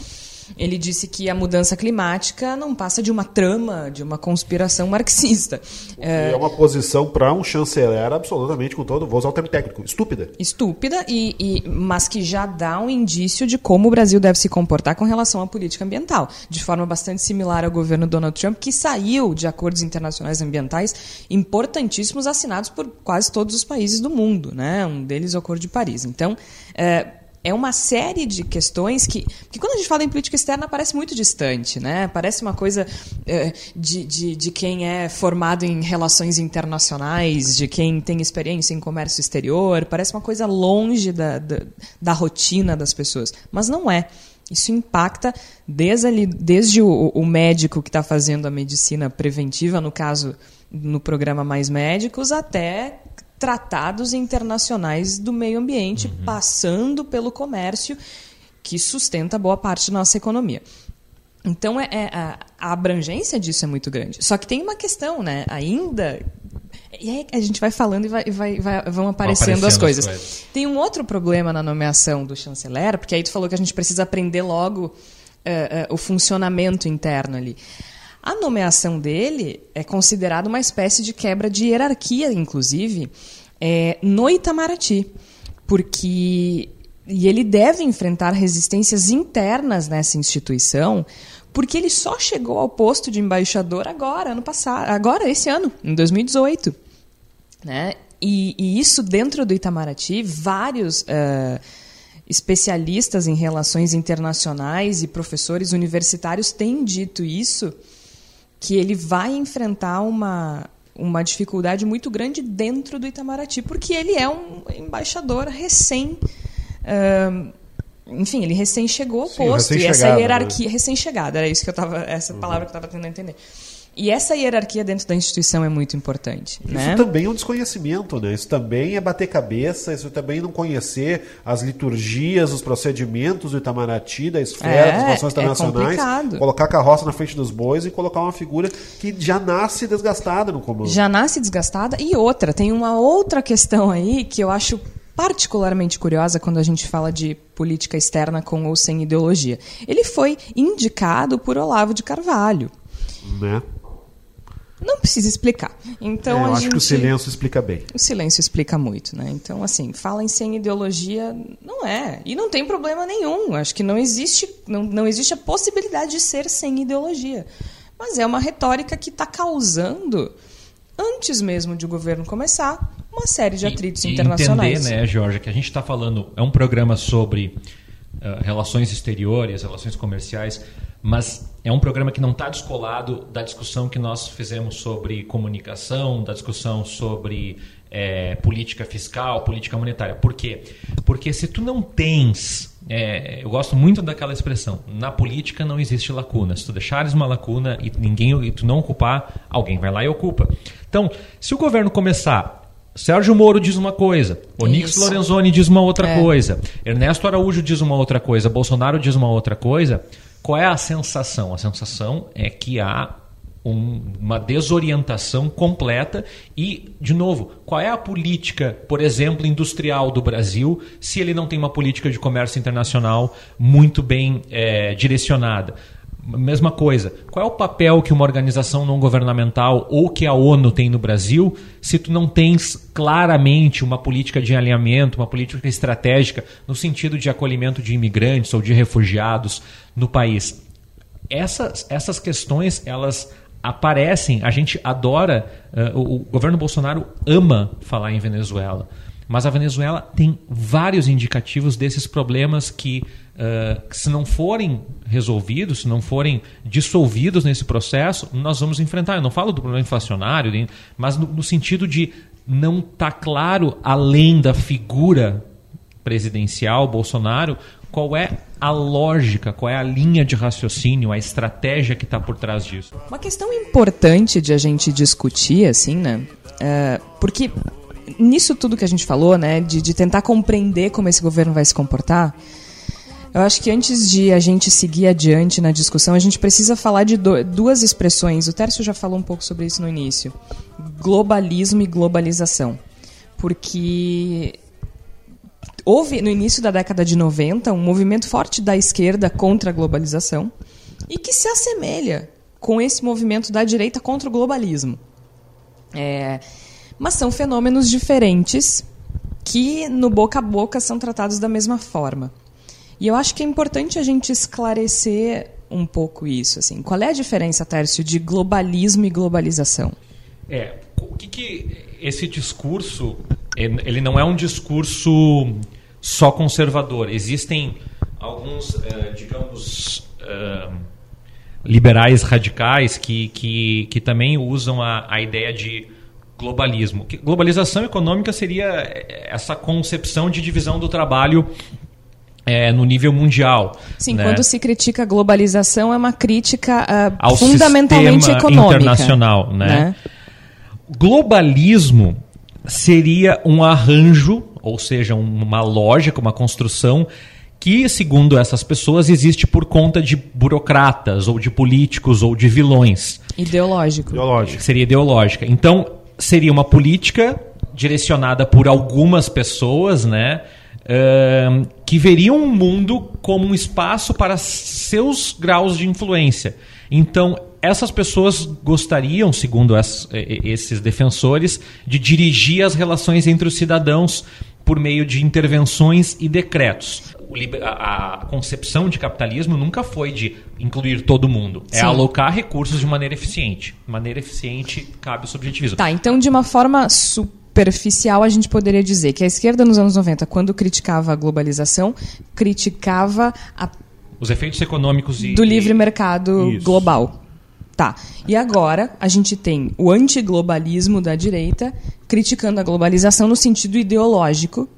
Ele disse que a mudança climática não passa de uma trama, de uma conspiração marxista. É, é uma posição para um chanceler absolutamente, com todo, vou usar o termo técnico, estúpida. Estúpida, e, e, mas que já dá um indício de como o Brasil deve se comportar com relação à política ambiental, de forma bastante similar ao governo Donald Trump, que saiu de acordos internacionais ambientais importantíssimos assinados por quase todos os países do mundo, né? um deles é o Acordo de Paris. Então, é, é uma série de questões que, que quando a gente fala em política externa parece muito distante, né? Parece uma coisa é, de, de, de quem é formado em relações internacionais, de quem tem experiência em comércio exterior, parece uma coisa longe da, da, da rotina das pessoas. Mas não é. Isso impacta desde, ali, desde o, o médico que está fazendo a medicina preventiva, no caso, no programa Mais Médicos, até tratados internacionais do meio ambiente, uhum. passando pelo comércio que sustenta boa parte da nossa economia. Então, é, é a, a, abrangência disso é muito grande. Só que tem uma questão, né? Ainda. E aí a gente vai falando e vai, vai, vai vão aparecendo, aparecendo as, coisas. as, coisas. Tem um outro problema na nomeação do chanceler, porque aí tu falou que a gente precisa aprender logo uh, uh, o funcionamento interno ali. A nomeação dele é considerada uma espécie de quebra de hierarquia, inclusive, é, no Itamaraty, porque e ele deve enfrentar resistências internas nessa instituição, porque ele só chegou ao posto de embaixador agora, ano passado, agora esse ano, em 2018, né? E, e isso dentro do Itamaraty, vários uh, especialistas em relações internacionais e professores universitários têm dito isso que ele vai enfrentar uma, uma dificuldade muito grande dentro do Itamaraty, porque ele é um embaixador recém. Uh, enfim, ele recém chegou ao Sim, posto. E essa hierarquia. Né? Recém-chegada, era isso que eu tava. Essa uhum. palavra que eu estava tentando entender. E essa hierarquia dentro da instituição é muito importante. Isso né? também é um desconhecimento, né? Isso também é bater cabeça, isso também é não conhecer as liturgias, os procedimentos do Itamaraty, da esfera, é, das relações é internacionais. É colocar a carroça na frente dos bois e colocar uma figura que já nasce desgastada no comando. Já nasce desgastada. E outra, tem uma outra questão aí que eu acho particularmente curiosa quando a gente fala de política externa com ou sem ideologia. Ele foi indicado por Olavo de Carvalho. Né? Não precisa explicar. Então é, eu acho gente... que o silêncio explica bem. O silêncio explica muito, né? Então, assim, fala em sem ideologia, não é. E não tem problema nenhum. Acho que não existe, não, não existe a possibilidade de ser sem ideologia. Mas é uma retórica que está causando, antes mesmo de o governo começar, uma série de atritos e, internacionais. Entender, né, Jorge, que a gente está falando, é um programa sobre uh, relações exteriores, relações comerciais mas é um programa que não está descolado da discussão que nós fizemos sobre comunicação, da discussão sobre é, política fiscal, política monetária. Por quê? Porque se tu não tens, é, eu gosto muito daquela expressão, na política não existe lacuna. Se tu deixares uma lacuna e ninguém e tu não ocupar, alguém vai lá e ocupa. Então, se o governo começar Sérgio Moro diz uma coisa, Onix Isso. Lorenzoni diz uma outra É. coisa, Ernesto Araújo diz uma outra coisa, Bolsonaro diz uma outra coisa. Qual é a sensação? A sensação é que há um- uma desorientação completa e, de novo, qual é a política, por exemplo, industrial do Brasil, se ele não tem uma política de comércio internacional muito bem eh, direcionada? Mesma coisa. Qual é o papel que uma organização não governamental ou que a ONU tem no Brasil se tu não tens claramente uma política de alinhamento, uma política estratégica no sentido de acolhimento de imigrantes ou de refugiados no país? Essas, essas questões, elas aparecem, a gente adora, eh, o, o governo Bolsonaro ama falar em Venezuela, mas a Venezuela tem vários indicativos desses problemas que, eh, que se não forem resolvidos, se não forem dissolvidos nesse processo, nós vamos enfrentar. Eu não falo do problema inflacionário, mas no, no sentido de não estar claro, além da figura presidencial, Bolsonaro, qual é a lógica, qual é a linha de raciocínio, a estratégia que está por trás disso. Uma questão importante de a gente discutir, assim, né? É, porque nisso tudo que a gente falou, né, de, de tentar compreender como esse governo vai se comportar, eu acho que antes de a gente seguir adiante na discussão, a gente precisa falar de duas expressões. O Tércio já falou um pouco sobre isso no início: globalismo e globalização. Porque houve, no início da década de 90, um movimento forte da esquerda contra a globalização e que se assemelha com esse movimento da direita contra o globalismo. É, mas são fenômenos diferentes que, no boca a boca, são tratados da mesma forma. E eu acho que é importante a gente esclarecer um pouco isso. Assim. Qual é a diferença, Tércio, de globalismo e globalização? É, o que, que esse discurso, ele não é um discurso só conservador. Existem alguns, eh, digamos, eh, liberais radicais que, que, que também usam a, a ideia de globalismo. Que globalização econômica seria essa concepção de divisão do trabalho eh, no nível mundial. Sim, né? quando se critica a globalização, é uma crítica Ao fundamentalmente sistema econômica. internacional, né? Globalismo seria um arranjo, ou seja, um- uma lógica, uma construção que, segundo essas pessoas, existe por conta de burocratas, ou de políticos, ou de vilões. Ideológico. Ideológico. Seria ideológica. Então, seria uma política direcionada por algumas pessoas, né? ahn, que veriam o mundo como um espaço para seus graus de influência. Então, essas pessoas gostariam, segundo e- esses defensores, de dirigir as relações entre os cidadãos por meio de intervenções e decretos. A, concepção de capitalismo nunca foi de incluir todo mundo. É Sim. alocar recursos de maneira eficiente. De maneira eficiente cabe o subjetivismo. Tá, então de uma forma superficial a gente poderia dizer que a esquerda nos anos 90, quando criticava a globalização, criticava a Os efeitos econômicos e do livre mercado Isso. global. Tá. E agora a gente tem o antiglobalismo da direita criticando a globalização no sentido ideológico,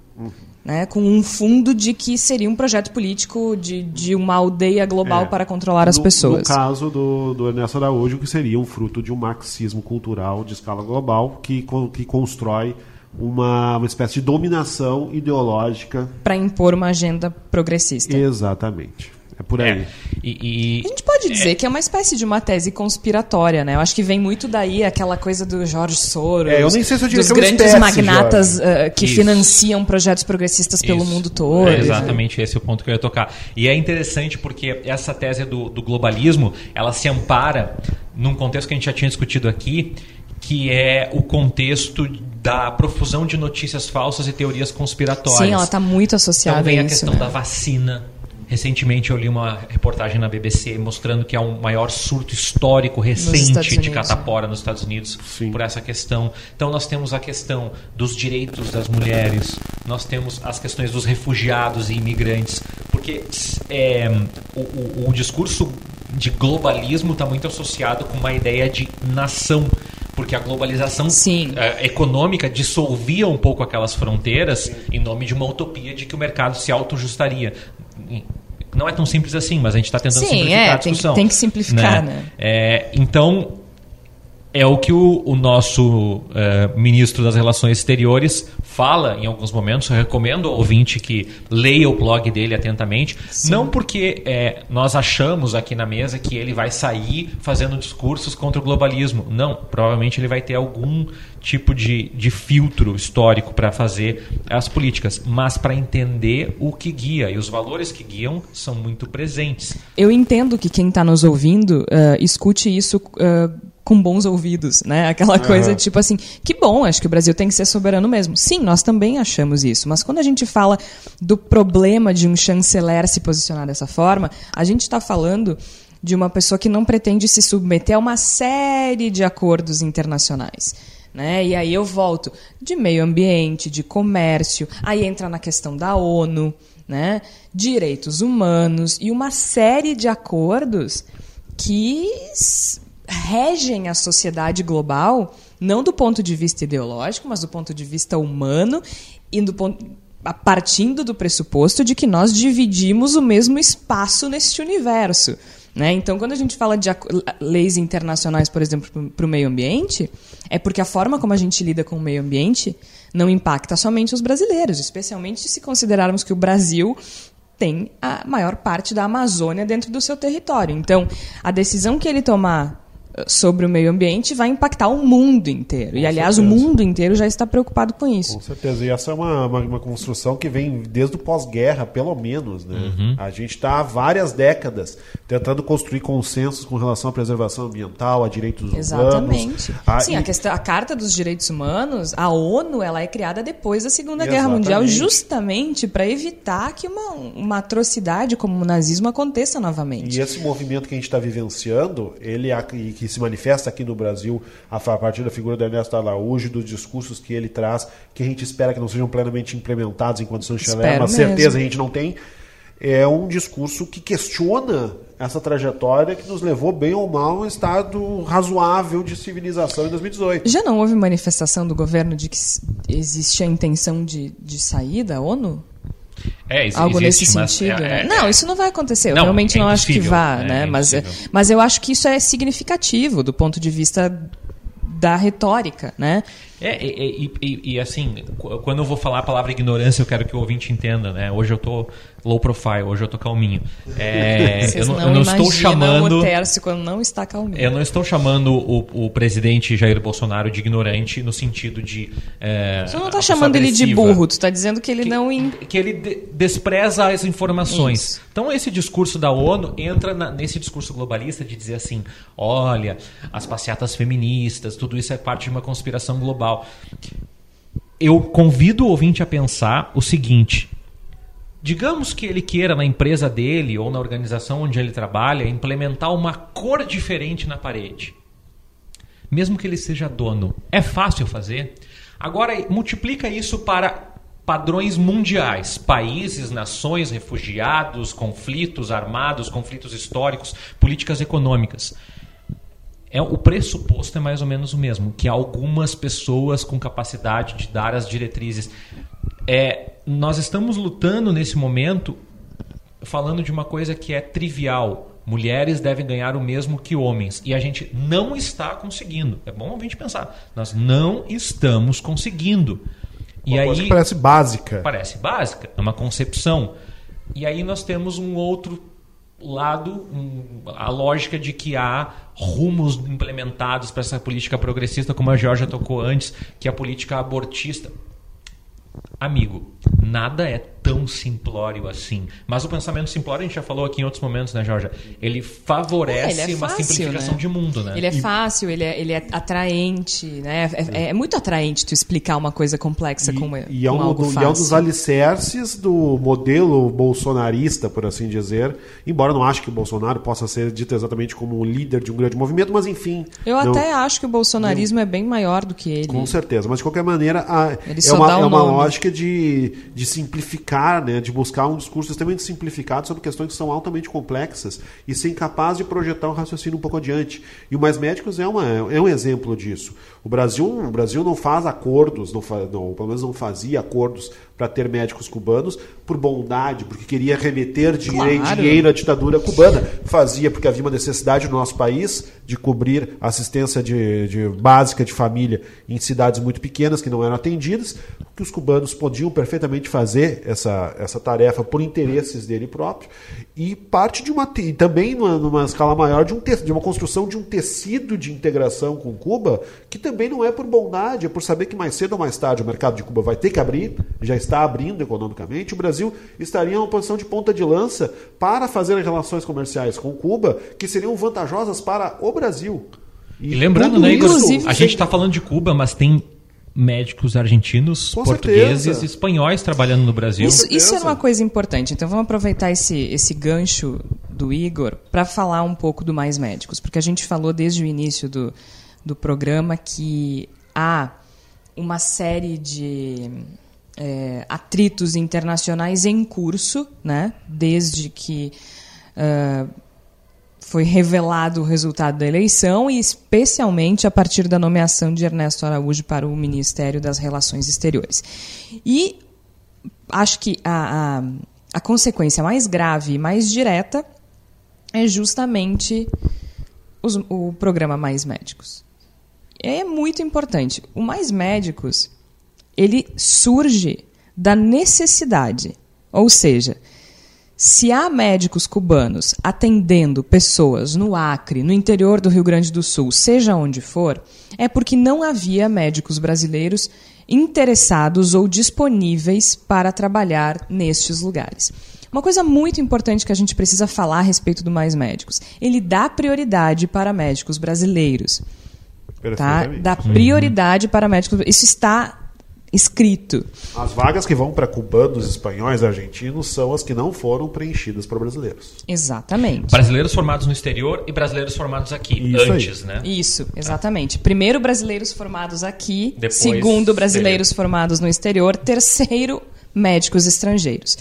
né, com um fundo de que seria um projeto político de, de uma aldeia global É. para controlar as no, pessoas. No caso do, do Ernesto Araújo, que seria um fruto de um marxismo cultural de escala global que, que constrói uma, uma espécie de dominação ideológica. Para impor uma agenda progressista. Exatamente. É por aí. É, e, A gente pode dizer que é uma espécie de uma tese conspiratória, né? Eu acho que vem muito daí aquela coisa do Jorge Soros, É, eu nem sei se eu diria dos que é grandes espécie, magnatas eh, que Isso. financiam projetos progressistas pelo Isso. mundo todo. É exatamente esse é o ponto que eu ia tocar. E é interessante porque essa tese do, do globalismo, ela se ampara num contexto que a gente já tinha discutido aqui, que é o contexto da profusão de notícias falsas e teorias conspiratórias. Sim, ela está muito associada Então vem a a isso. questão né? da vacina. Recentemente eu li uma reportagem na BBC mostrando que há um maior surto histórico recente de catapora nos Estados Unidos Sim. por essa questão. Então nós temos a questão dos direitos das mulheres, nós temos as questões dos refugiados e imigrantes, porque é, o, o- o discurso de globalismo está muito associado com uma ideia de nação. Porque a globalização Sim. eh, econômica dissolvia um pouco aquelas fronteiras em nome de uma utopia de que o mercado se autoajustaria. Não é tão simples assim, mas a gente está tentando Sim, simplificar é, a tem que- discussão. tem que simplificar, né? É, então, é o que o, o nosso eh, ministro das Relações Exteriores fala em alguns momentos. Eu recomendo ao ouvinte que leia o blog dele atentamente. Não porque eh, nós achamos aqui na mesa que ele vai sair fazendo discursos contra o globalismo. Não, provavelmente ele vai ter algum tipo de, de filtro histórico para fazer as políticas, mas para entender o que guia. E os valores que guiam são muito presentes. Eu entendo que quem está nos ouvindo ah, escute isso ah, com bons ouvidos, né? Aquela coisa tipo assim, que bom, acho que o Brasil tem que ser soberano mesmo. Sim, nós também achamos isso, mas quando a gente fala do problema de um chanceler se posicionar dessa forma, a gente está falando de uma pessoa que não pretende se submeter a uma série de acordos internacionais. Né? E aí eu volto de meio ambiente, de comércio, aí entra na questão da ONU, né? direitos humanos e uma série de acordos que regem a sociedade global, não do ponto de vista ideológico, mas do ponto de vista humano e do ponto partindo do pressuposto de que nós dividimos o mesmo espaço neste universo. Né? Então, quando a gente fala de leis internacionais, por exemplo, para o meio ambiente, é porque a forma como a gente lida com o meio ambiente não impacta somente os brasileiros, especialmente se considerarmos que o Brasil tem a maior parte da Amazônia dentro do seu território. Então, a decisão que ele tomar sobre o meio ambiente vai impactar o mundo inteiro. e, aliás, o certeza. mundo inteiro já está preocupado com isso. Com certeza. E essa é uma, uma, uma construção que vem desde o pós-guerra, pelo menos. Né? Uhum. A gente está há várias décadas tentando construir consensos com relação à preservação ambiental, a direitos humanos. Exatamente. a- Sim, e- a, questão, a Carta dos Direitos Humanos, a ONU, ela é criada depois da Segunda Guerra Exatamente. Mundial, justamente para evitar que uma, uma atrocidade como o nazismo aconteça novamente. E esse movimento que a gente está vivenciando, ele é e que se manifesta aqui no Brasil a partir da figura do Ernesto Araújo, dos discursos que ele traz, que a gente espera que não sejam plenamente implementados enquanto chanceler, Espero mas certeza a gente não tem, é um discurso que questiona essa trajetória que nos levou bem ou mal a um estado razoável de civilização em 2018. Já não houve manifestação do governo de que existe a intenção de, de sair da ONU? É, ex- Algo existe, nesse sentido, é- né? é- Não, isso não vai acontecer. Eu Não, realmente é não acho que vá, é né? Mas, mas eu acho que isso é significativo do ponto de vista da retórica, né? É, e, e- e- assim, qu- quando eu vou falar a palavra ignorância, eu quero que o ouvinte entenda, né? Hoje eu tô low profile, hoje eu tô calminho. É, eu não, não, eu não estou chamando. o Tércio quando não está calminho. Eu não estou chamando o, o presidente Jair Bolsonaro de ignorante no sentido de. É, Tu não está chamando ele de agressiva. burro, tu está dizendo que ele não... in- que ele de- despreza as informações. Isso. Então esse discurso da ONU entra na- nesse discurso globalista de dizer assim, olha, as passeatas feministas, tudo isso é parte de uma conspiração global. Eu convido o ouvinte a pensar o seguinte: digamos que ele queira na empresa dele ou na organização onde ele trabalha implementar uma cor diferente na parede mesmo que ele seja dono. É fácil fazer? Agora, multiplica isso para padrões mundiais, países, nações, refugiados, conflitos armados, conflitos históricos, políticas econômicas. É, o pressuposto é mais ou menos o mesmo, que algumas pessoas com capacidade de dar as diretrizes. É, nós estamos lutando nesse momento falando de uma coisa que é trivial. Mulheres devem ganhar o mesmo que homens. E a gente não está conseguindo. É bom a gente pensar. Nós não estamos conseguindo. E Uma coisa aí parece básica. parece básica, é uma concepção. E aí nós temos um outro lado, um- a lógica de que há rumos implementados para essa política progressista, como a Georgia tocou antes, que é a política abortista. Amigo, nada é tão simplório assim. Mas o pensamento simplório, a gente já falou aqui em outros momentos, né, Georgia? Ele favorece É, ele é uma fácil, simplificação né? de mundo, né? Ele é fácil, ele é, ele é atraente, né? É, é muito atraente tu explicar uma coisa complexa como, E, e é, um, algo do- e fácil. é um dos alicerces do modelo bolsonarista, por assim dizer. Embora eu não ache que o Bolsonaro possa ser dito exatamente como um líder de um grande movimento, mas enfim. Eu não- até acho que o bolsonarismo é bem maior do que ele. Com certeza, mas de qualquer maneira, a- Ele é só uma, dá um é uma nome. lógica de, de simplificar, né, de buscar um discurso extremamente simplificado sobre questões que são altamente complexas e ser incapaz de projetar um raciocínio um pouco adiante. E o Mais Médicos é, uma, é um exemplo disso. O Brasil, o Brasil não faz acordos, não, faz, não pelo menos não fazia acordos para ter médicos cubanos por bondade, porque queria remeter dinheiro, Claro. dinheiro à ditadura cubana. Fazia porque havia uma necessidade no nosso país de cobrir assistência de, de básica de família em cidades muito pequenas que não eram atendidas, que os cubanos podiam perfeitamente fazer essa, essa tarefa por interesses dele próprio e parte de uma e também numa, numa escala maior de, um de uma construção de um tecido de integração com Cuba que também não é por bondade, é por saber que mais cedo ou mais tarde o mercado de Cuba vai ter que abrir, já está abrindo economicamente, o Brasil estaria em uma posição de ponta de lança para fazer relações comerciais com Cuba que seriam vantajosas para o Brasil. E lembrando, tudo né, Igor, isso Inclusive, a gente está falando de Cuba, mas tem médicos argentinos, Com portugueses, certeza. espanhóis trabalhando no Brasil. Isso, isso era uma coisa importante. Então vamos aproveitar esse, esse gancho do Igor para falar um pouco do Mais Médicos, porque a gente falou desde o início do, do programa que há uma série de é, atritos internacionais em curso, né? Desde que ah, foi revelado o resultado da eleição e especialmente a partir da nomeação de Ernesto Araújo para o Ministério das Relações Exteriores. E acho que a, a, a consequência mais grave e mais direta é justamente os- o programa Mais Médicos. É muito importante. O Mais Médicos, ele surge da necessidade. Ou seja, se há médicos cubanos atendendo pessoas no Acre, no interior do Rio Grande do Sul, seja onde for, é porque não havia médicos brasileiros interessados ou disponíveis para trabalhar nestes lugares. Uma coisa muito importante que a gente precisa falar a respeito do Mais Médicos, ele dá prioridade para médicos brasileiros tá? Dá prioridade para médicos. Isso está escrito. As vagas que vão para cubanos, espanhóis, argentinos são as que não foram preenchidas por brasileiros. Exatamente. Brasileiros formados no exterior e brasileiros formados aqui, Isso aí. antes, né? Isso, exatamente. Primeiro, brasileiros formados aqui. Depois, segundo, brasileiros exterior. formados no exterior. Terceiro, médicos estrangeiros.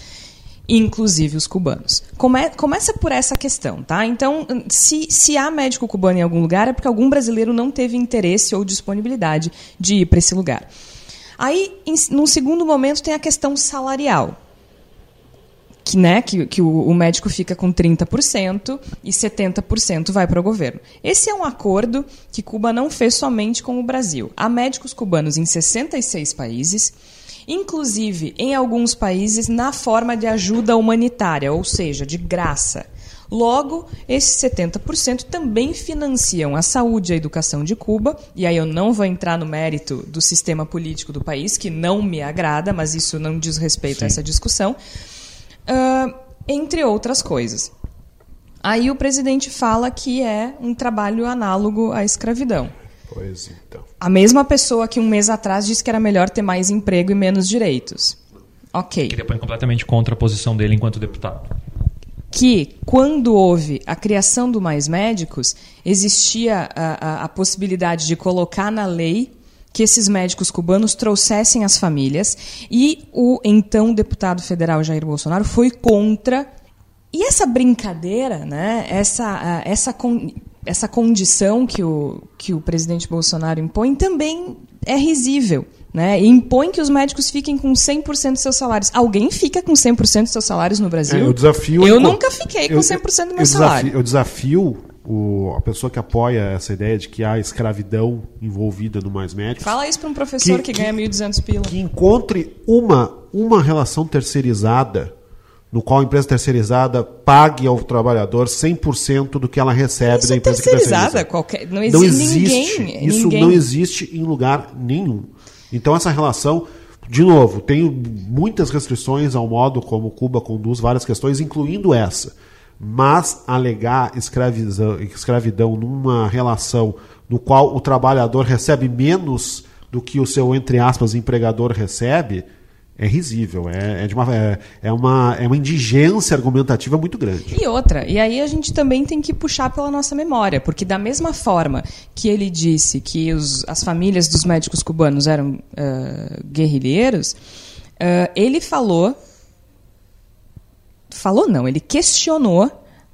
Inclusive os cubanos. Come- começa por essa questão, tá? Então, se, se há médico cubano em algum lugar, é porque algum brasileiro não teve interesse ou disponibilidade de ir para esse lugar. Aí, em, num segundo momento, tem a questão salarial que, né, que, que o, o médico fica com 30% e 70% vai para o governo. Esse é um acordo que Cuba não fez somente com o Brasil. Há médicos cubanos em 66 países, inclusive em alguns países na forma de ajuda humanitária, ou seja, de graça. Logo, esses 70% também financiam a saúde e a educação de Cuba, e aí eu não vou entrar no mérito do sistema político do país, que não me agrada, mas isso não diz respeito a essa discussão. Ah, entre outras coisas. Aí o presidente fala que é um trabalho análogo à escravidão. Pois então. A mesma pessoa que um mês atrás disse que era melhor ter mais emprego e menos direitos. Ok. Que depõe completamente contra a posição dele enquanto deputado. que quando houve a criação do Mais Médicos, existia a, a- a possibilidade de colocar na lei que esses médicos cubanos trouxessem as famílias e o então deputado federal Jair Bolsonaro foi contra. E essa brincadeira, né, essa, essa, essa condição que o, que o presidente Bolsonaro impõe também é risível. Né? E impõe que os médicos fiquem com 100% dos seus salários. Alguém fica com 100% dos seus salários no Brasil? É, eu desafio. Eu nunca fiquei com eu- 100% do meu eu salário. Desafio, eu desafio o- a pessoa que apoia essa ideia de que há escravidão envolvida no Mais Médicos. Fala isso para um professor que, Que- ganha que- 1.200 pila. que encontre uma, uma relação terceirizada no qual a empresa terceirizada pague ao trabalhador 100% do que ela recebe Isso da é empresa terceirizada. que terceiriza. Qualquer, não, Não existe ninguém. Isso ninguém. não existe em lugar nenhum. Então essa relação, de novo, tem muitas restrições ao modo como Cuba conduz várias questões, incluindo essa. Mas alegar escravidão numa relação no qual o trabalhador recebe menos do que o seu, entre aspas, empregador recebe, é risível. É, é, de uma, é, é uma, é uma indigência argumentativa muito grande. E outra, e aí a gente também tem que puxar pela nossa memória, porque da mesma forma que ele disse que os- as famílias dos médicos cubanos eram ah, guerrilheiros, Uh, ele falou. Falou não, ele questionou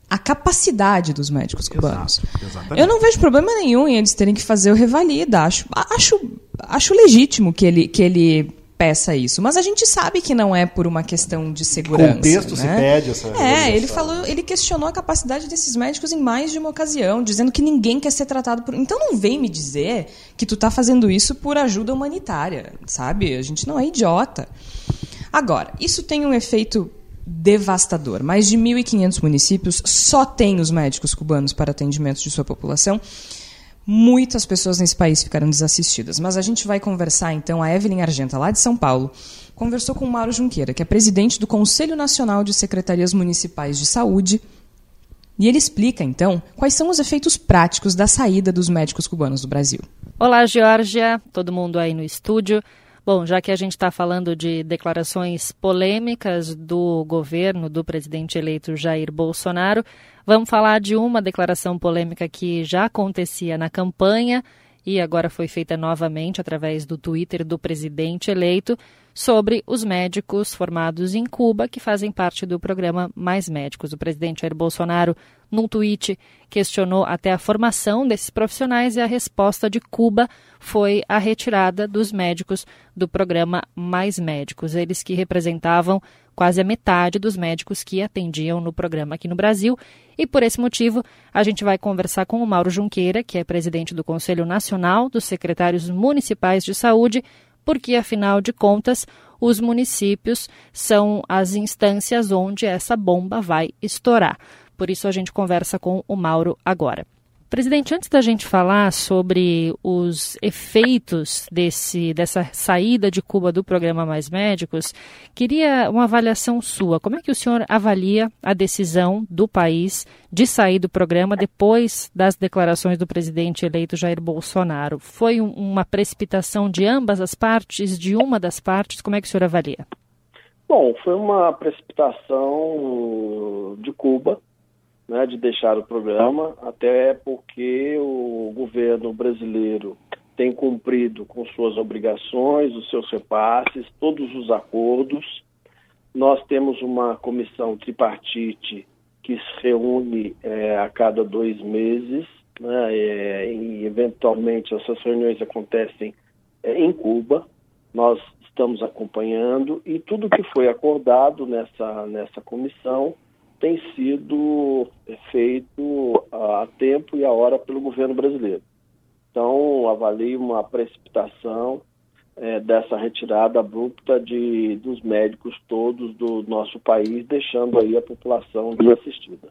a capacidade dos médicos cubanos. Exato, Eu não vejo problema nenhum em eles terem que fazer o revalida. Acho, acho, acho legítimo que ele, que ele peça isso. Mas a gente sabe que não é por uma questão de segurança. O contexto né? se pede essa. É, ele falou, ele questionou a capacidade desses médicos em mais de uma ocasião, dizendo que ninguém quer ser tratado por. Então não vem me dizer que tu está fazendo isso por ajuda humanitária, sabe? A gente não é idiota. Agora, isso tem um efeito devastador. Mais de 1.500 municípios só têm os médicos cubanos para atendimento de sua população Muitas pessoas nesse país ficaram desassistidas, mas a gente vai conversar então. A Evelyn Argenta, lá de São Paulo, conversou com o Mauro Junqueira, que é presidente do Conselho Nacional de Secretarias Municipais de Saúde, e ele explica então quais são os efeitos práticos da saída dos médicos cubanos do Brasil. Olá, Georgia, todo mundo aí no estúdio. Bom, já que a gente está falando de declarações polêmicas do governo do presidente eleito Jair Bolsonaro, vamos falar de uma declaração polêmica que já acontecia na campanha e agora foi feita novamente através do Twitter do presidente eleito sobre os médicos formados em Cuba que fazem parte do programa Mais Médicos. O presidente Jair Bolsonaro, num tweet, questionou até a formação desses profissionais e a resposta de Cuba foi a retirada dos médicos do programa Mais Médicos, eles que representavam quase a metade dos médicos que atendiam no programa aqui no Brasil. E por esse motivo, a gente vai conversar com o Mauro Junqueira, que é presidente do Conselho Nacional dos Secretários Municipais de Saúde, porque, afinal de contas, os municípios são as instâncias onde essa bomba vai estourar. Por isso, a gente conversa com o Mauro agora. Presidente, antes da gente falar sobre os efeitos desse, dessa saída de Cuba do programa Mais Médicos, queria uma avaliação sua. Como é que o senhor avalia a decisão do país de sair do programa depois das declarações do presidente eleito Jair Bolsonaro? Foi um, uma precipitação de ambas as partes, de uma das partes? Como é que o senhor avalia? Bom, foi uma precipitação de Cuba né, de deixar o programa, até porque o governo brasileiro tem cumprido com suas obrigações, os seus repasses, todos os acordos. Nós temos uma comissão tripartite que se reúne é, a cada dois meses, né, é, e eventualmente essas reuniões acontecem é, em Cuba. Nós estamos acompanhando e tudo que foi acordado nessa, nessa comissão tem sido feito a tempo e a hora pelo governo brasileiro. Então, avalio uma precipitação é, dessa retirada abrupta de, dos médicos todos do nosso país, deixando aí a população desassistida.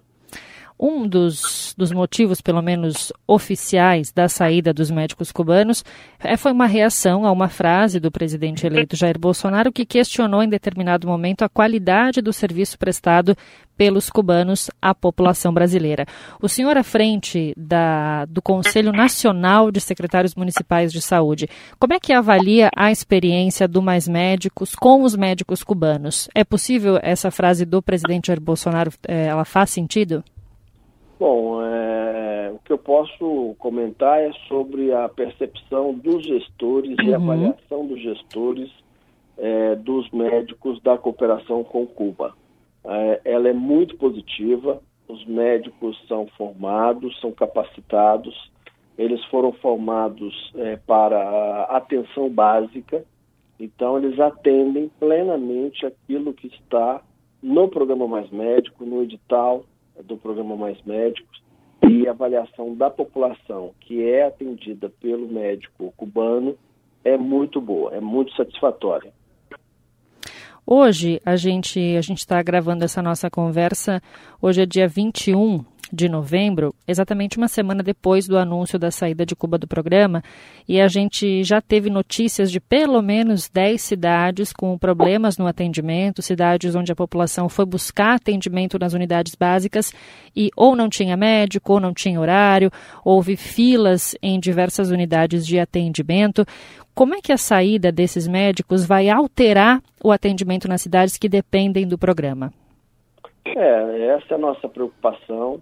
Um dos, dos motivos, pelo menos oficiais, da saída dos médicos cubanos é, foi uma reação a uma frase do presidente eleito Jair Bolsonaro que questionou em determinado momento a qualidade do serviço prestado pelos cubanos à população brasileira. O senhor, à frente da, do Conselho Nacional de Secretários Municipais de Saúde, como é que avalia a experiência do Mais Médicos com os médicos cubanos? É possível essa frase do presidente Jair Bolsonaro, é, ela faz sentido? Bom, é, o que eu posso comentar é sobre a percepção dos gestores uhum. e a avaliação dos gestores é, dos médicos da cooperação com Cuba. É, ela é muito positiva, os médicos são formados, são capacitados, eles foram formados para a atenção básica, então eles atendem plenamente aquilo que está no programa Mais Médico, no edital, do programa Mais Médicos e avaliação da população que é atendida pelo médico cubano é muito boa, é muito satisfatória. Hoje a gente a gente está gravando essa nossa conversa. Hoje é dia 21 de novembro, exatamente uma semana depois do anúncio da saída de Cuba do programa, e a gente já teve notícias de pelo menos 10 cidades com problemas no atendimento, cidades onde a população foi buscar atendimento nas unidades básicas e ou não tinha médico, ou não tinha horário, houve filas em diversas unidades de atendimento. Como é que a saída desses médicos vai alterar o atendimento nas cidades que dependem do programa? É, essa é a nossa preocupação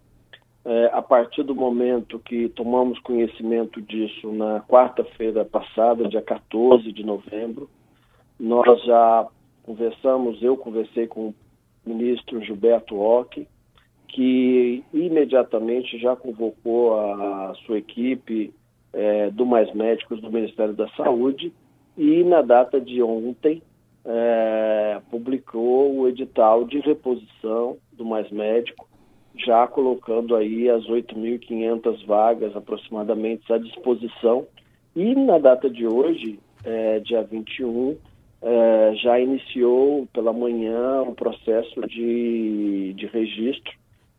é, a partir do momento que tomamos conhecimento disso na quarta-feira passada, dia 14 de novembro, nós já conversamos, eu conversei com o ministro Gilberto Ock, que imediatamente já convocou a sua equipe é, do Mais Médicos do Ministério da Saúde e na data de ontem é, publicou o edital de reposição do Mais Médico, já colocando aí as 8.500 vagas aproximadamente à disposição. E na data de hoje, é, dia 21, é, já iniciou pela manhã o processo de, de registro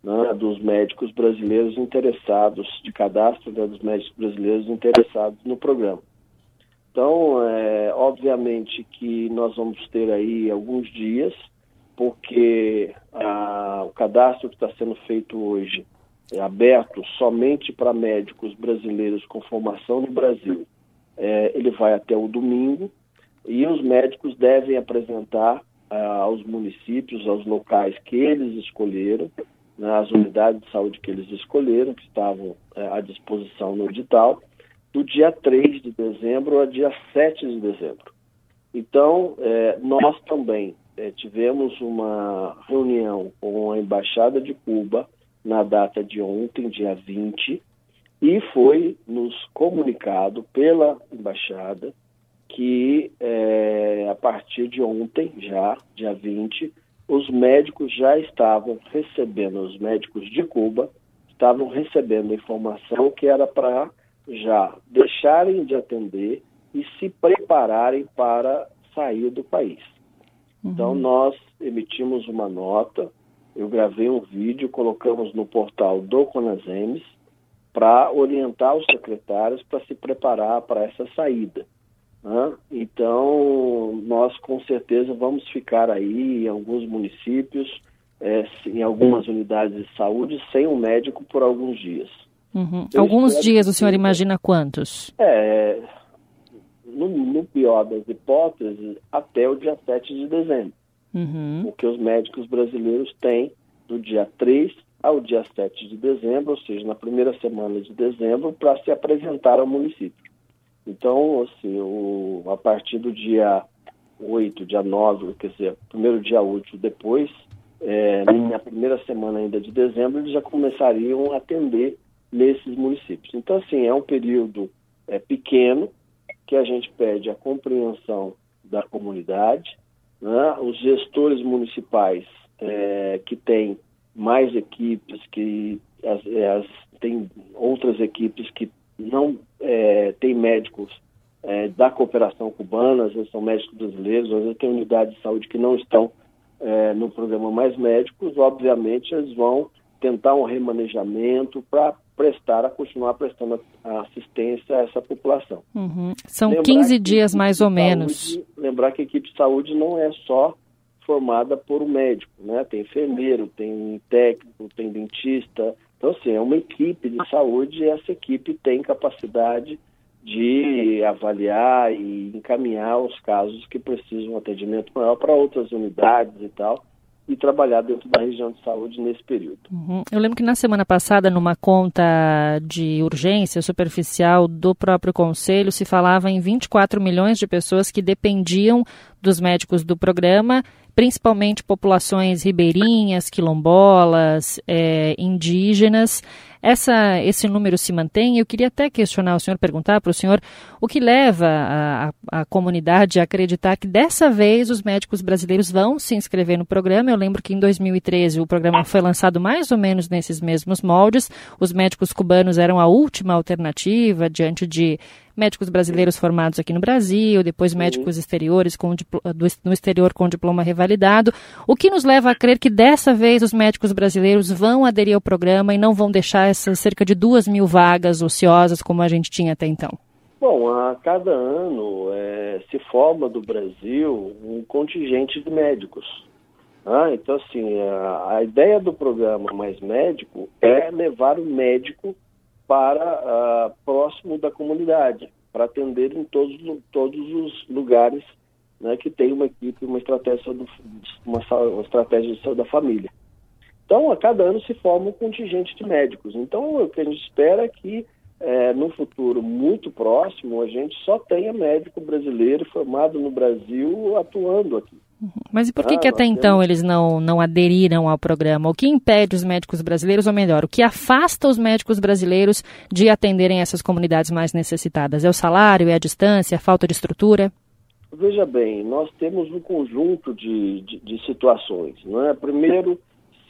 né, dos médicos brasileiros interessados, de cadastro né, dos médicos brasileiros interessados no programa. Então, é, obviamente que nós vamos ter aí alguns dias, porque a, o cadastro que está sendo feito hoje é aberto somente para médicos brasileiros com formação no Brasil. É, ele vai até o domingo e os médicos devem apresentar ah, aos municípios, aos locais que eles escolheram, nas unidades de saúde que eles escolheram, que estavam é, à disposição no edital, do dia 3 de dezembro ao dia 7 de dezembro. Então, é, nós também é, tivemos uma reunião com a Embaixada de Cuba na data de ontem, dia 20, e foi nos comunicado pela Embaixada que é, a partir de ontem, já, dia 20, os médicos já estavam recebendo, os médicos de Cuba estavam recebendo informação que era para já deixarem de atender e se prepararem para sair do país. Uhum. Então, nós emitimos uma nota, eu gravei um vídeo, colocamos no portal do Conasems para orientar os secretários para se preparar para essa saída. Né? Então, nós com certeza vamos ficar aí em alguns municípios, é, em algumas unidades de saúde, sem um médico por alguns dias. Uhum. Alguns dias, o senhor imagina quantos? É, no, no, pior das hipóteses, até o dia 7 de dezembro. Uhum. Porque os médicos brasileiros têm do dia 3 ao dia 7 de dezembro, ou seja, na primeira semana de dezembro, para se apresentar ao município. Então, assim, o, a partir do dia 8, dia 9, quer dizer, primeiro dia útil depois, é, na primeira semana ainda de dezembro, eles já começariam a atender nesses municípios. Então, assim, é um período é, pequeno que a gente pede a compreensão da comunidade, né? os gestores municipais é, que têm mais equipes, que as, as, tem outras equipes que não é, tem médicos é, da cooperação cubana, às vezes são médicos brasileiros, às vezes tem unidades de saúde que não estão é, no programa Mais Médicos, obviamente eles vão tentar um remanejamento para prestar, a continuar prestando assistência a essa população. Uhum. São lembrar 15 dias mais ou menos. Saúde, lembrar que a equipe de saúde não é só formada por um médico, né? Tem enfermeiro, tem técnico, tem dentista, então, assim, é uma equipe de saúde e essa equipe tem capacidade de avaliar e encaminhar os casos que precisam de um atendimento maior para outras unidades e tal e trabalhar dentro da região de saúde nesse período. Uhum. Eu lembro que na semana passada, numa conta de urgência superficial do próprio Conselho, se falava em 24 milhões de pessoas que dependiam dos médicos do programa principalmente populações ribeirinhas, quilombolas, é, indígenas. Essa, esse número se mantém. Eu queria até questionar o senhor, perguntar para o senhor o que leva a, a, a, comunidade a acreditar que dessa vez os médicos brasileiros vão se inscrever no programa. Eu lembro que em 2013 o programa foi lançado mais ou menos nesses mesmos moldes. Os médicos cubanos eram a última alternativa diante de médicos brasileiros formados aqui no Brasil, depois médicos exteriores com, no exterior com diploma revalidado. O que nos leva a crer que dessa vez os médicos brasileiros vão aderir ao programa e não vão deixar essas cerca de duas mil vagas ociosas como a gente tinha até então? Bom, a cada ano é, se forma do Brasil um contingente de médicos. Ah, então, assim, a, a, ideia do programa Mais Médico é levar o médico para uh, próximo da comunidade, para atender em todos, todos os lugares né, que tem uma equipe, uma estratégia, do, uma, uma estratégia de saúde da família. Então, a cada ano se forma um contingente de médicos. Então, o que a gente espera é que, é, no futuro muito próximo, a gente só tenha médico brasileiro formado no Brasil atuando aqui. Mas e por que, ah, que até então temos... eles não, não aderiram ao programa? O que impede os médicos brasileiros, ou melhor, o que afasta os médicos brasileiros de atenderem essas comunidades mais necessitadas? É o salário, é a distância, a falta de estrutura? Veja bem, nós temos um conjunto de, de, de situações. Não é? Primeiro,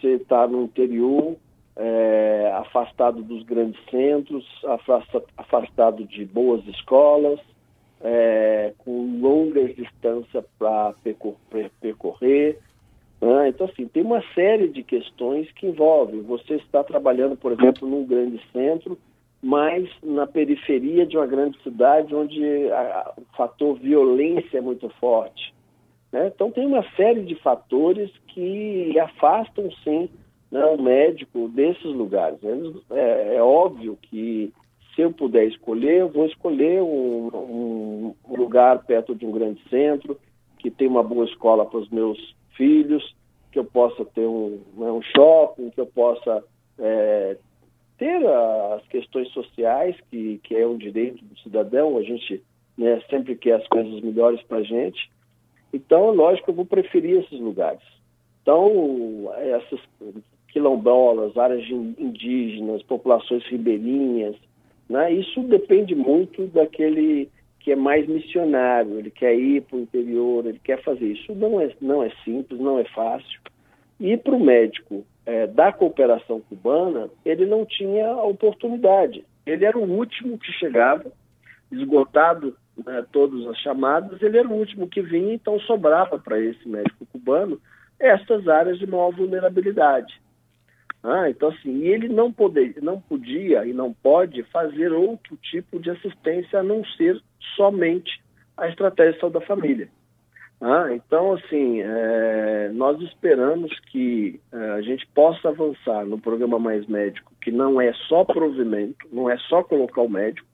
você está no interior, é, afastado dos grandes centros, afasta, afastado de boas escolas, é, com longas distâncias para percorrer. Né? Então, assim, tem uma série de questões que envolvem. Você está trabalhando, por exemplo, num grande centro, mas na periferia de uma grande cidade onde a, a, o fator violência é muito forte. Né? Então, tem uma série de fatores que afastam, sim, né, o médico desses lugares. É, é, óbvio que se eu puder escolher, eu vou escolher um, um, lugar perto de um grande centro, que tem uma boa escola para os meus filhos, que eu possa ter um, né, um shopping, que eu possa é, ter as questões sociais, que, que é um direito do cidadão, a gente né, sempre quer as coisas melhores para a gente. Então, lógico, eu vou preferir esses lugares. Então, essas quilombolas, áreas indígenas, populações ribeirinhas, né? Isso depende muito daquele que é mais missionário, ele quer ir para o interior, ele quer fazer isso. Não é, não é simples, não é fácil. E para o médico é, da cooperação cubana, ele não tinha oportunidade. Ele era o último que chegava, esgotado né, todas as chamadas, ele era o último que vinha, então sobrava para esse médico cubano estas áreas de maior vulnerabilidade. Ah, então, assim, ele não, poder, não podia e não pode fazer outro tipo de assistência a não ser somente a estratégia de saúde da família. Ah, então, assim, é, nós esperamos que é, a gente possa avançar no programa Mais Médico, que não é só provimento, não é só colocar o médico.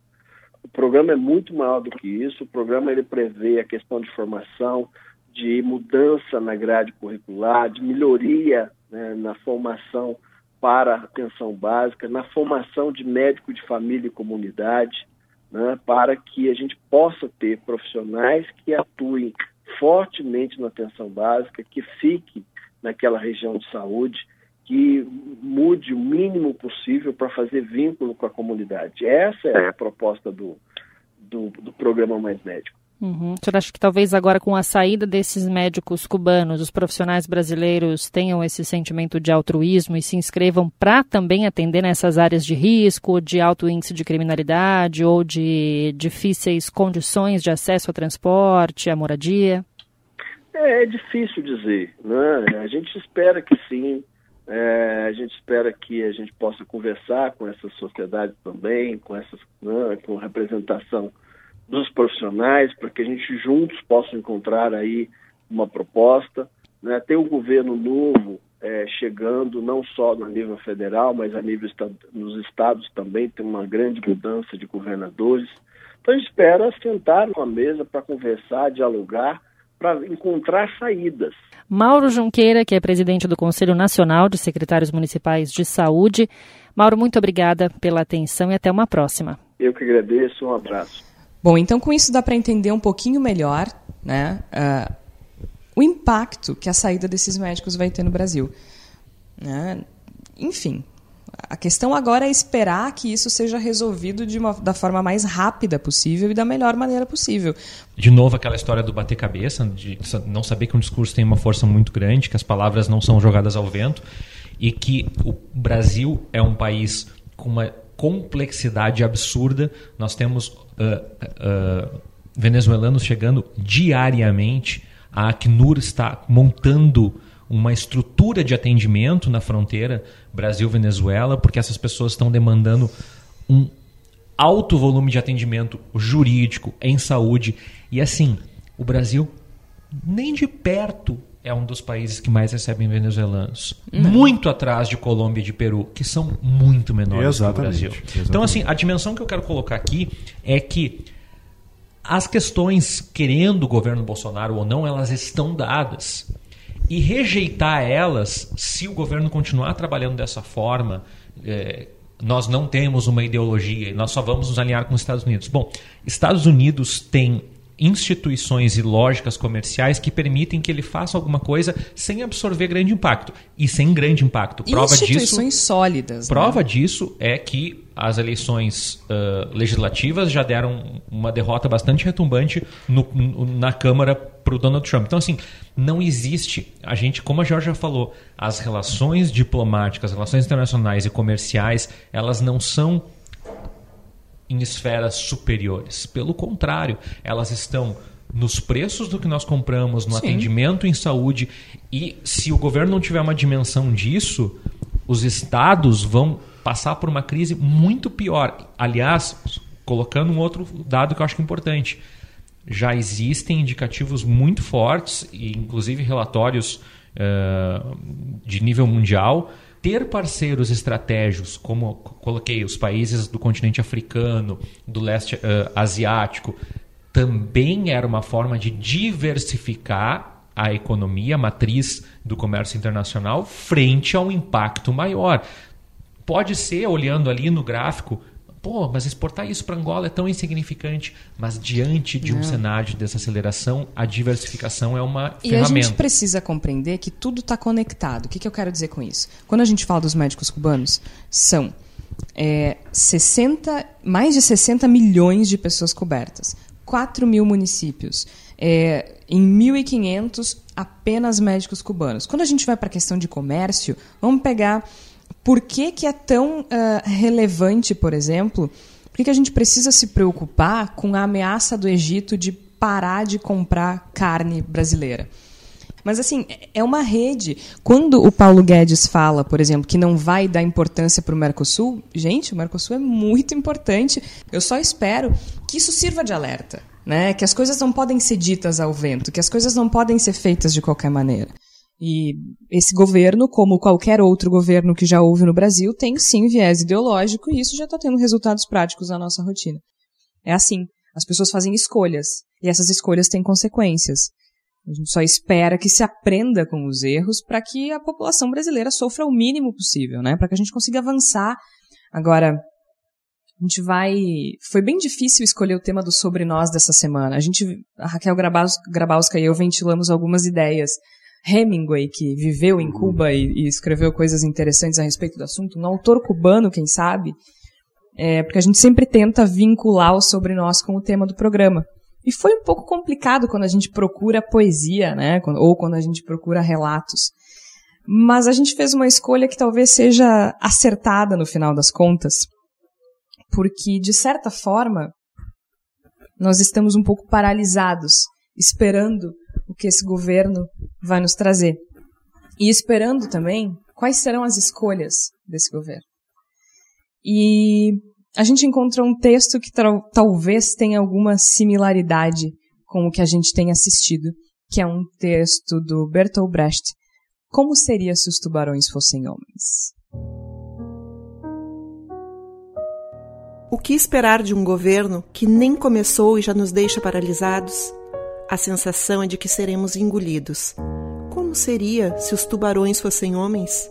O programa é muito maior do que isso. O programa ele prevê a questão de formação, de mudança na grade curricular, de melhoria né, na formação para a atenção básica, na formação de médico de família e comunidade, né, para que a gente possa ter profissionais que atuem fortemente na atenção básica, que fique naquela região de saúde, que mude o mínimo possível para fazer vínculo com a comunidade. Essa é a proposta do, do, do programa Mais Médico. Uhum. O senhor acha que talvez agora com a saída desses médicos cubanos, os profissionais brasileiros tenham esse sentimento de altruísmo e se inscrevam para também atender nessas áreas de risco, de alto índice de criminalidade ou de difíceis condições de acesso ao transporte, à moradia? É, é difícil dizer, né? A gente espera que sim, é, a gente espera que a gente possa conversar com essa sociedade também, com essas, né, com representação dos profissionais, para que a gente juntos possa encontrar aí uma proposta. Né? Tem um governo novo é, chegando, não só no nível federal, mas a nível nos estados também, tem uma grande mudança de governadores. Então a gente espera sentar numa mesa para conversar, dialogar, para encontrar saídas. Mauro Junqueira, que é presidente do Conselho Nacional de Secretários Municipais de Saúde. Mauro, muito obrigada pela atenção e até uma próxima. Eu que agradeço, um abraço. Bom, então com isso dá para entender um pouquinho melhor né, uh, o impacto que a saída desses médicos vai ter no Brasil. Né? Enfim, a questão agora é esperar que isso seja resolvido de uma, da forma mais rápida possível e da melhor maneira possível. De novo, aquela história do bater cabeça, de não saber que um discurso tem uma força muito grande, que as palavras não são jogadas ao vento e que o Brasil é um país com uma complexidade absurda. Nós temos uh, uh, venezuelanos chegando diariamente. A Acnur está montando uma estrutura de atendimento na fronteira Brasil-Venezuela, porque essas pessoas estão demandando um alto volume de atendimento jurídico em saúde. E assim, o Brasil nem de perto é um dos países que mais recebem venezuelanos. Não. Muito atrás de Colômbia e de Peru, que são muito menores exatamente, que o Brasil. Exatamente. Então, assim, a dimensão que eu quero colocar aqui é que as questões, querendo o governo Bolsonaro ou não, elas estão dadas. E rejeitar elas, se o governo continuar trabalhando dessa forma, é, nós não temos uma ideologia, nós só vamos nos alinhar com os Estados Unidos. Bom, Estados Unidos tem instituições e lógicas comerciais que permitem que ele faça alguma coisa sem absorver grande impacto e sem grande impacto. Prova instituições disso, sólidas. Prova né? disso é que as eleições uh, legislativas já deram uma derrota bastante retumbante no, no, na Câmara para o Donald Trump. Então, assim, não existe. A gente, como a Georgia falou, as relações diplomáticas, as relações internacionais e comerciais, elas não são em esferas superiores. Pelo contrário, elas estão nos preços do que nós compramos, no Sim. atendimento em saúde. E se o governo não tiver uma dimensão disso, os estados vão passar por uma crise muito pior. Aliás, colocando um outro dado que eu acho importante, já existem indicativos muito fortes, e inclusive relatórios uh, de nível mundial, ter parceiros estratégicos, como coloquei, os países do continente africano, do leste uh, asiático, também era uma forma de diversificar a economia, a matriz do comércio internacional, frente a um impacto maior. Pode ser, olhando ali no gráfico, pô, mas exportar isso para Angola é tão insignificante. Mas diante de um Não. cenário de desaceleração, a diversificação é uma e ferramenta. E a gente precisa compreender que tudo está conectado. O que, que eu quero dizer com isso? Quando a gente fala dos médicos cubanos, são é, 60, mais de 60 milhões de pessoas cobertas, 4 mil municípios. É, em 1.500, apenas médicos cubanos. Quando a gente vai para a questão de comércio, vamos pegar por que, que é tão uh, relevante, por exemplo, por que, que a gente precisa se preocupar com a ameaça do Egito de parar de comprar carne brasileira? Mas, assim, é uma rede. Quando o Paulo Guedes fala, por exemplo, que não vai dar importância para o Mercosul, gente, o Mercosul é muito importante. Eu só espero que isso sirva de alerta. Né? Que as coisas não podem ser ditas ao vento, que as coisas não podem ser feitas de qualquer maneira. E esse governo, como qualquer outro governo que já houve no Brasil, tem sim viés ideológico e isso já está tendo resultados práticos na nossa rotina. É assim. As pessoas fazem escolhas e essas escolhas têm consequências. A gente só espera que se aprenda com os erros para que a população brasileira sofra o mínimo possível, né? Para que a gente consiga avançar. Agora, a gente vai. Foi bem difícil escolher o tema do sobre nós dessa semana. A gente, a Raquel Grabowska e eu ventilamos algumas ideias Hemingway, que viveu em Cuba e, e, escreveu coisas interessantes a respeito do assunto, um autor cubano, quem sabe, é, porque a gente sempre tenta vincular o sobre nós com o tema do programa. E foi um pouco complicado quando a gente procura poesia, né? Ou quando a gente procura relatos. Mas a gente fez uma escolha que talvez seja acertada no final das contas, porque, de certa forma, nós estamos um pouco paralisados, esperando o que esse governo vai nos trazer. E esperando também quais serão as escolhas desse governo. E a gente encontrou um texto que talvez tenha alguma similaridade com o que a gente tem assistido, que é um texto do Bertolt Brecht. Como seria se os tubarões fossem homens? O que esperar de um governo que nem começou e já nos deixa paralisados? A sensação é de que seremos engolidos. Como seria se os tubarões fossem homens?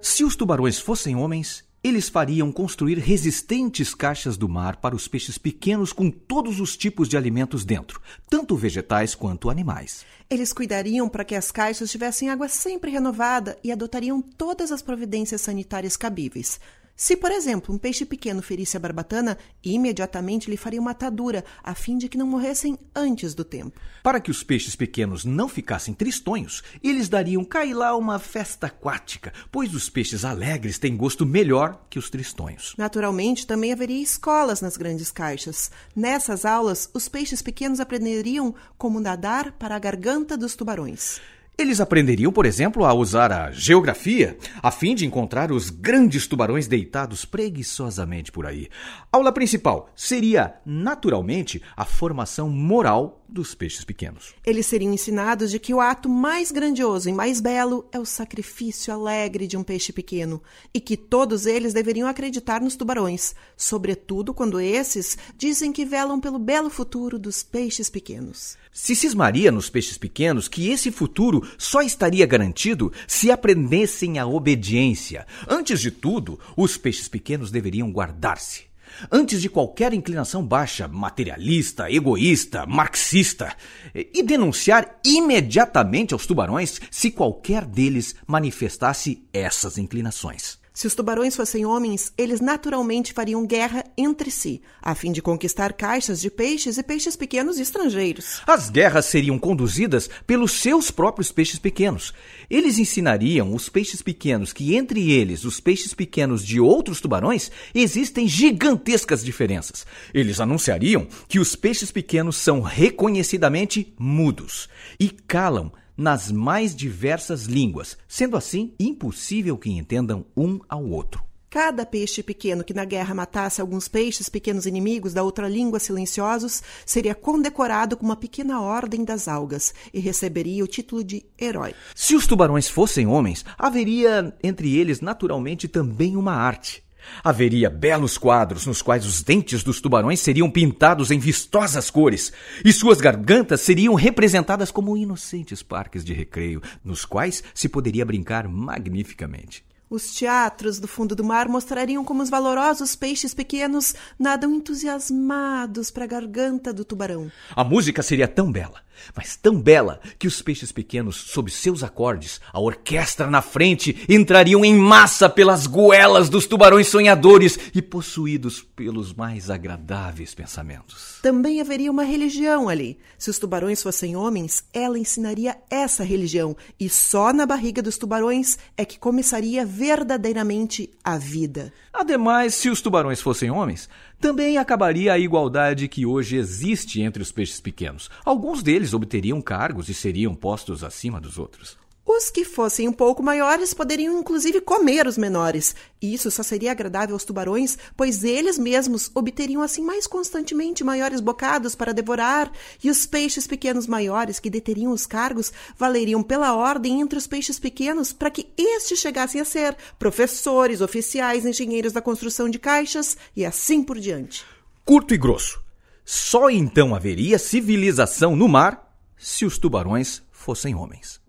Se os tubarões fossem homens, eles fariam construir resistentes caixas do mar para os peixes pequenos com todos os tipos de alimentos dentro, tanto vegetais quanto animais. Eles cuidariam para que as caixas tivessem água sempre renovada e adotariam todas as providências sanitárias cabíveis, se, por exemplo, um peixe pequeno ferisse a barbatana, imediatamente lhe faria uma atadura, a fim de que não morressem antes do tempo. Para que os peixes pequenos não ficassem tristonhos, eles dariam cailá uma festa aquática, pois os peixes alegres têm gosto melhor que os tristonhos. Naturalmente, também haveria escolas nas grandes caixas. Nessas aulas, os peixes pequenos aprenderiam como nadar para a garganta dos tubarões. Eles aprenderiam, por exemplo, a usar a geografia a fim de encontrar os grandes tubarões deitados preguiçosamente por aí. Aula principal seria, naturalmente, a formação moral dos peixes pequenos. Eles seriam ensinados de que o ato mais grandioso e mais belo é o sacrifício alegre de um peixe pequeno e que todos eles deveriam acreditar nos tubarões, sobretudo quando esses dizem que velam pelo belo futuro dos peixes pequenos. Se cismaria nos peixes pequenos que esse futuro só estaria garantido se aprendessem a obediência. Antes de tudo, os peixes pequenos deveriam guardar-se. Antes de qualquer inclinação baixa, materialista, egoísta, marxista, e denunciar imediatamente aos tubarões se qualquer deles manifestasse essas inclinações. Se os tubarões fossem homens, eles naturalmente fariam guerra entre si, a fim de conquistar caixas de peixes e peixes pequenos estrangeiros. As guerras seriam conduzidas pelos seus próprios peixes pequenos. Eles ensinariam os peixes pequenos que entre eles, os peixes pequenos de outros tubarões, existem gigantescas diferenças. Eles anunciariam que os peixes pequenos são reconhecidamente mudos e calam nas mais diversas línguas, sendo assim impossível que entendam um ao outro. Cada peixe pequeno que na guerra matasse alguns peixes pequenos inimigos da outra língua silenciosos seria condecorado com uma pequena ordem das algas e receberia o título de herói. Se os tubarões fossem homens, haveria entre eles naturalmente também uma arte. Haveria belos quadros nos quais os dentes dos tubarões seriam pintados em vistosas cores e suas gargantas seriam representadas como inocentes parques de recreio, nos quais se poderia brincar magnificamente. Os teatros do fundo do mar mostrariam como os valorosos peixes pequenos nadam entusiasmados para a garganta do tubarão. A música seria tão bela, mas tão bela, que os peixes pequenos, sob seus acordes, a orquestra na frente, entrariam em massa pelas goelas dos tubarões sonhadores e possuídos pelos mais agradáveis pensamentos. Também haveria uma religião ali. Se os tubarões fossem homens, ela ensinaria essa religião, e só na barriga dos tubarões é que começaria verdadeiramente a vida. Ademais, se os tubarões fossem homens, também acabaria a igualdade que hoje existe entre os peixes pequenos. Alguns deles obteriam cargos e seriam postos acima dos outros. Os que fossem um pouco maiores poderiam inclusive comer os menores. Isso só seria agradável aos tubarões, pois eles mesmos obteriam assim mais constantemente maiores bocados para devorar, e os peixes pequenos maiores que deteriam os cargos valeriam pela ordem entre os peixes pequenos para que estes chegassem a ser professores, oficiais, engenheiros da construção de caixas e assim por diante. Curto e grosso. Só então haveria civilização no mar se os tubarões fossem homens.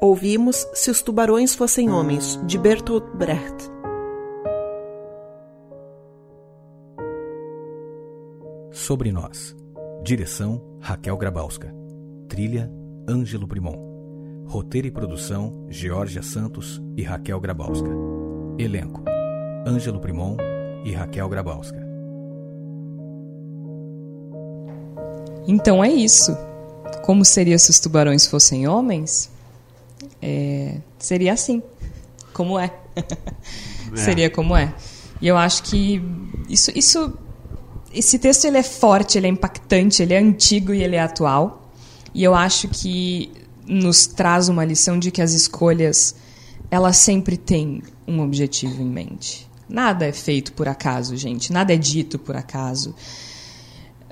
Ouvimos Se os Tubarões Fossem Homens, de Bertolt Brecht. Sobre Nós. Direção Raquel Grabowska. Trilha Ângelo Primon. Roteiro e produção Georgia Santos e Raquel Grabowska. Elenco Ângelo Primon e Raquel Grabowska. Então é isso. Como seria se os tubarões fossem homens? É, seria assim. Como é. é. seria como é. E eu acho que isso, isso esse texto ele é forte, ele é impactante, ele é antigo e ele é atual. E eu acho que nos traz uma lição de que as escolhas elas sempre têm um objetivo em mente. Nada é feito por acaso, gente. Nada é dito por acaso.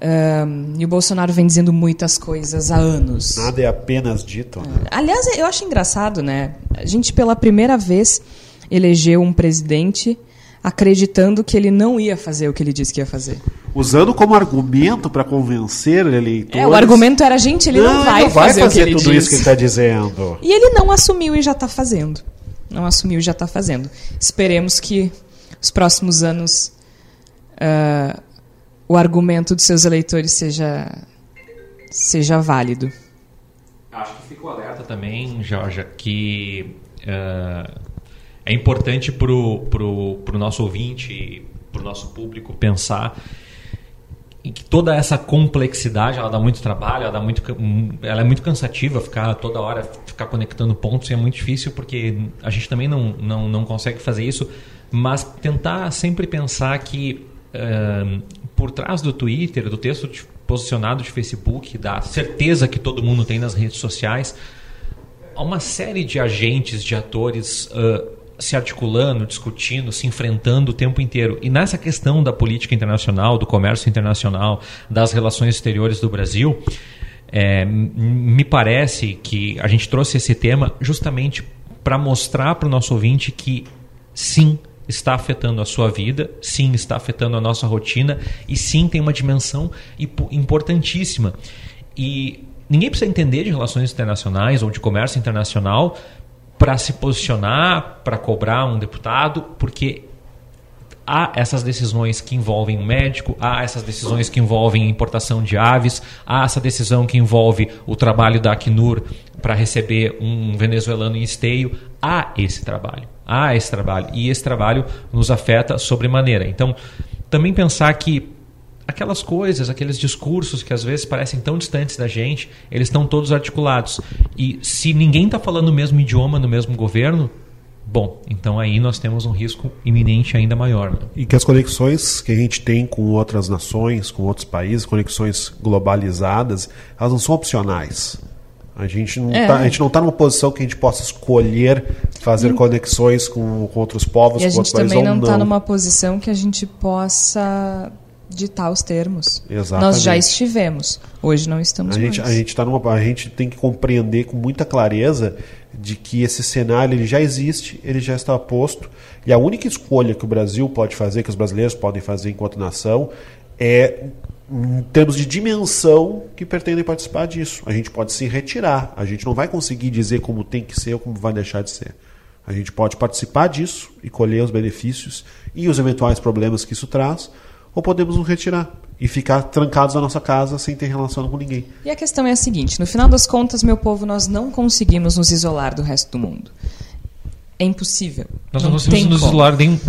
Um, e o Bolsonaro vem dizendo muitas coisas há anos. Nada é apenas dito. Né? Aliás, eu acho engraçado, né? A gente, pela primeira vez, elegeu um presidente acreditando que ele não ia fazer o que ele disse que ia fazer. Usando como argumento para convencer eleitores. É, o argumento era, gente, ele não, não vai, ele não vai fazer, fazer, tudo disse. isso que ele está dizendo. E ele não assumiu e já está fazendo. Não assumiu e já está fazendo. Esperemos que os próximos anos uh, o argumento dos seus eleitores seja, seja válido. Acho que ficou alerta também, Jorge, que uh, é importante para o nosso ouvinte, para o nosso público pensar que toda essa complexidade ela dá muito trabalho, ela, dá muito, ela é muito cansativa ficar toda hora ficar conectando pontos e é muito difícil porque a gente também não, não, não consegue fazer isso, mas tentar sempre pensar que por trás do Twitter, do texto de, posicionado de Facebook, da certeza que todo mundo tem nas redes sociais, há uma série de agentes, de atores uh, se articulando, discutindo, se enfrentando o tempo inteiro. E nessa questão da política internacional, do comércio internacional, das relações exteriores do Brasil, é, me parece que a gente trouxe esse tema justamente para mostrar para o nosso ouvinte que sim, está afetando a sua vida, sim, está afetando a nossa rotina e sim tem uma dimensão importantíssima. E ninguém precisa entender de relações internacionais ou de comércio internacional para se posicionar, para cobrar um deputado, porque há essas decisões que envolvem um médico, há essas decisões que envolvem importação de aves, há essa decisão que envolve o trabalho da Acnur para receber um venezuelano em esteio, há esse trabalho, há esse trabalho e esse trabalho nos afeta sobremaneira. Então, também pensar que aquelas coisas, aqueles discursos que às vezes parecem tão distantes da gente, eles estão todos articulados. E se ninguém está falando o mesmo idioma no mesmo governo, bom, então aí nós temos um risco iminente ainda maior. Né? E que as conexões que a gente tem com outras nações, com outros países, conexões globalizadas, elas não são opcionais. A gente não é. está tá numa posição que a gente possa escolher fazer conexões com, com outros povos, e a com gente também não está numa posição que a gente possa ditar os termos. Exatamente. Nós já estivemos, hoje não estamos a mais. Gente, a gente tá numa, a gente tem que compreender com muita clareza de que esse cenário ele já existe, ele já está posto e a única escolha que o Brasil pode fazer, que os brasileiros podem fazer enquanto nação, é em termos de dimensão que pretendem participar disso. A gente pode se retirar, a gente não vai conseguir dizer como tem que ser ou como vai deixar de ser. A gente pode participar disso e colher os benefícios e os eventuais problemas que isso traz, ou podemos nos retirar e ficar trancados na nossa casa sem ter relação com ninguém. E a questão é a seguinte: no final das contas, meu povo, nós não conseguimos nos isolar do resto do mundo. É impossível. Nós não, não conseguimos nos como. isolar nem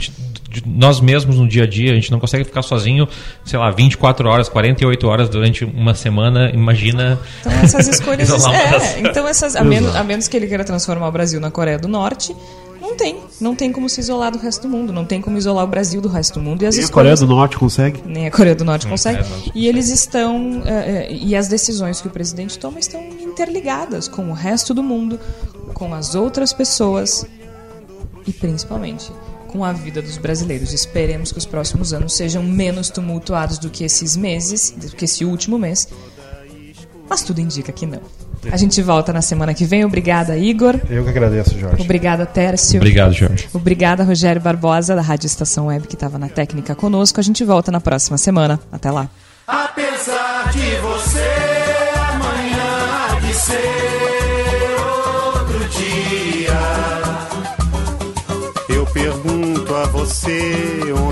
de, nós mesmos no dia a dia. A gente não consegue ficar sozinho, sei lá, 24 horas, 48 horas durante uma semana. Imagina. Então, essas escolhas. é, então, essas, a, menos, a menos que ele queira transformar o Brasil na Coreia do Norte, não tem. Não tem como se isolar do resto do mundo. Não tem como isolar o Brasil do resto do mundo. E as Nem a Coreia do Norte consegue. Nem a Coreia do Norte consegue. E eles estão. Uh, e as decisões que o presidente toma estão interligadas com o resto do mundo, com as outras pessoas e principalmente com a vida dos brasileiros. Esperemos que os próximos anos sejam menos tumultuados do que esses meses, do que esse último mês. Mas tudo indica que não. A gente volta na semana que vem. Obrigada, Igor. Eu que agradeço, Jorge. Obrigada, Tércio. Obrigado, Jorge. Obrigada, Rogério Barbosa, da Rádio Estação Web, que estava na técnica conosco. A gente volta na próxima semana. Até lá. Apesar de você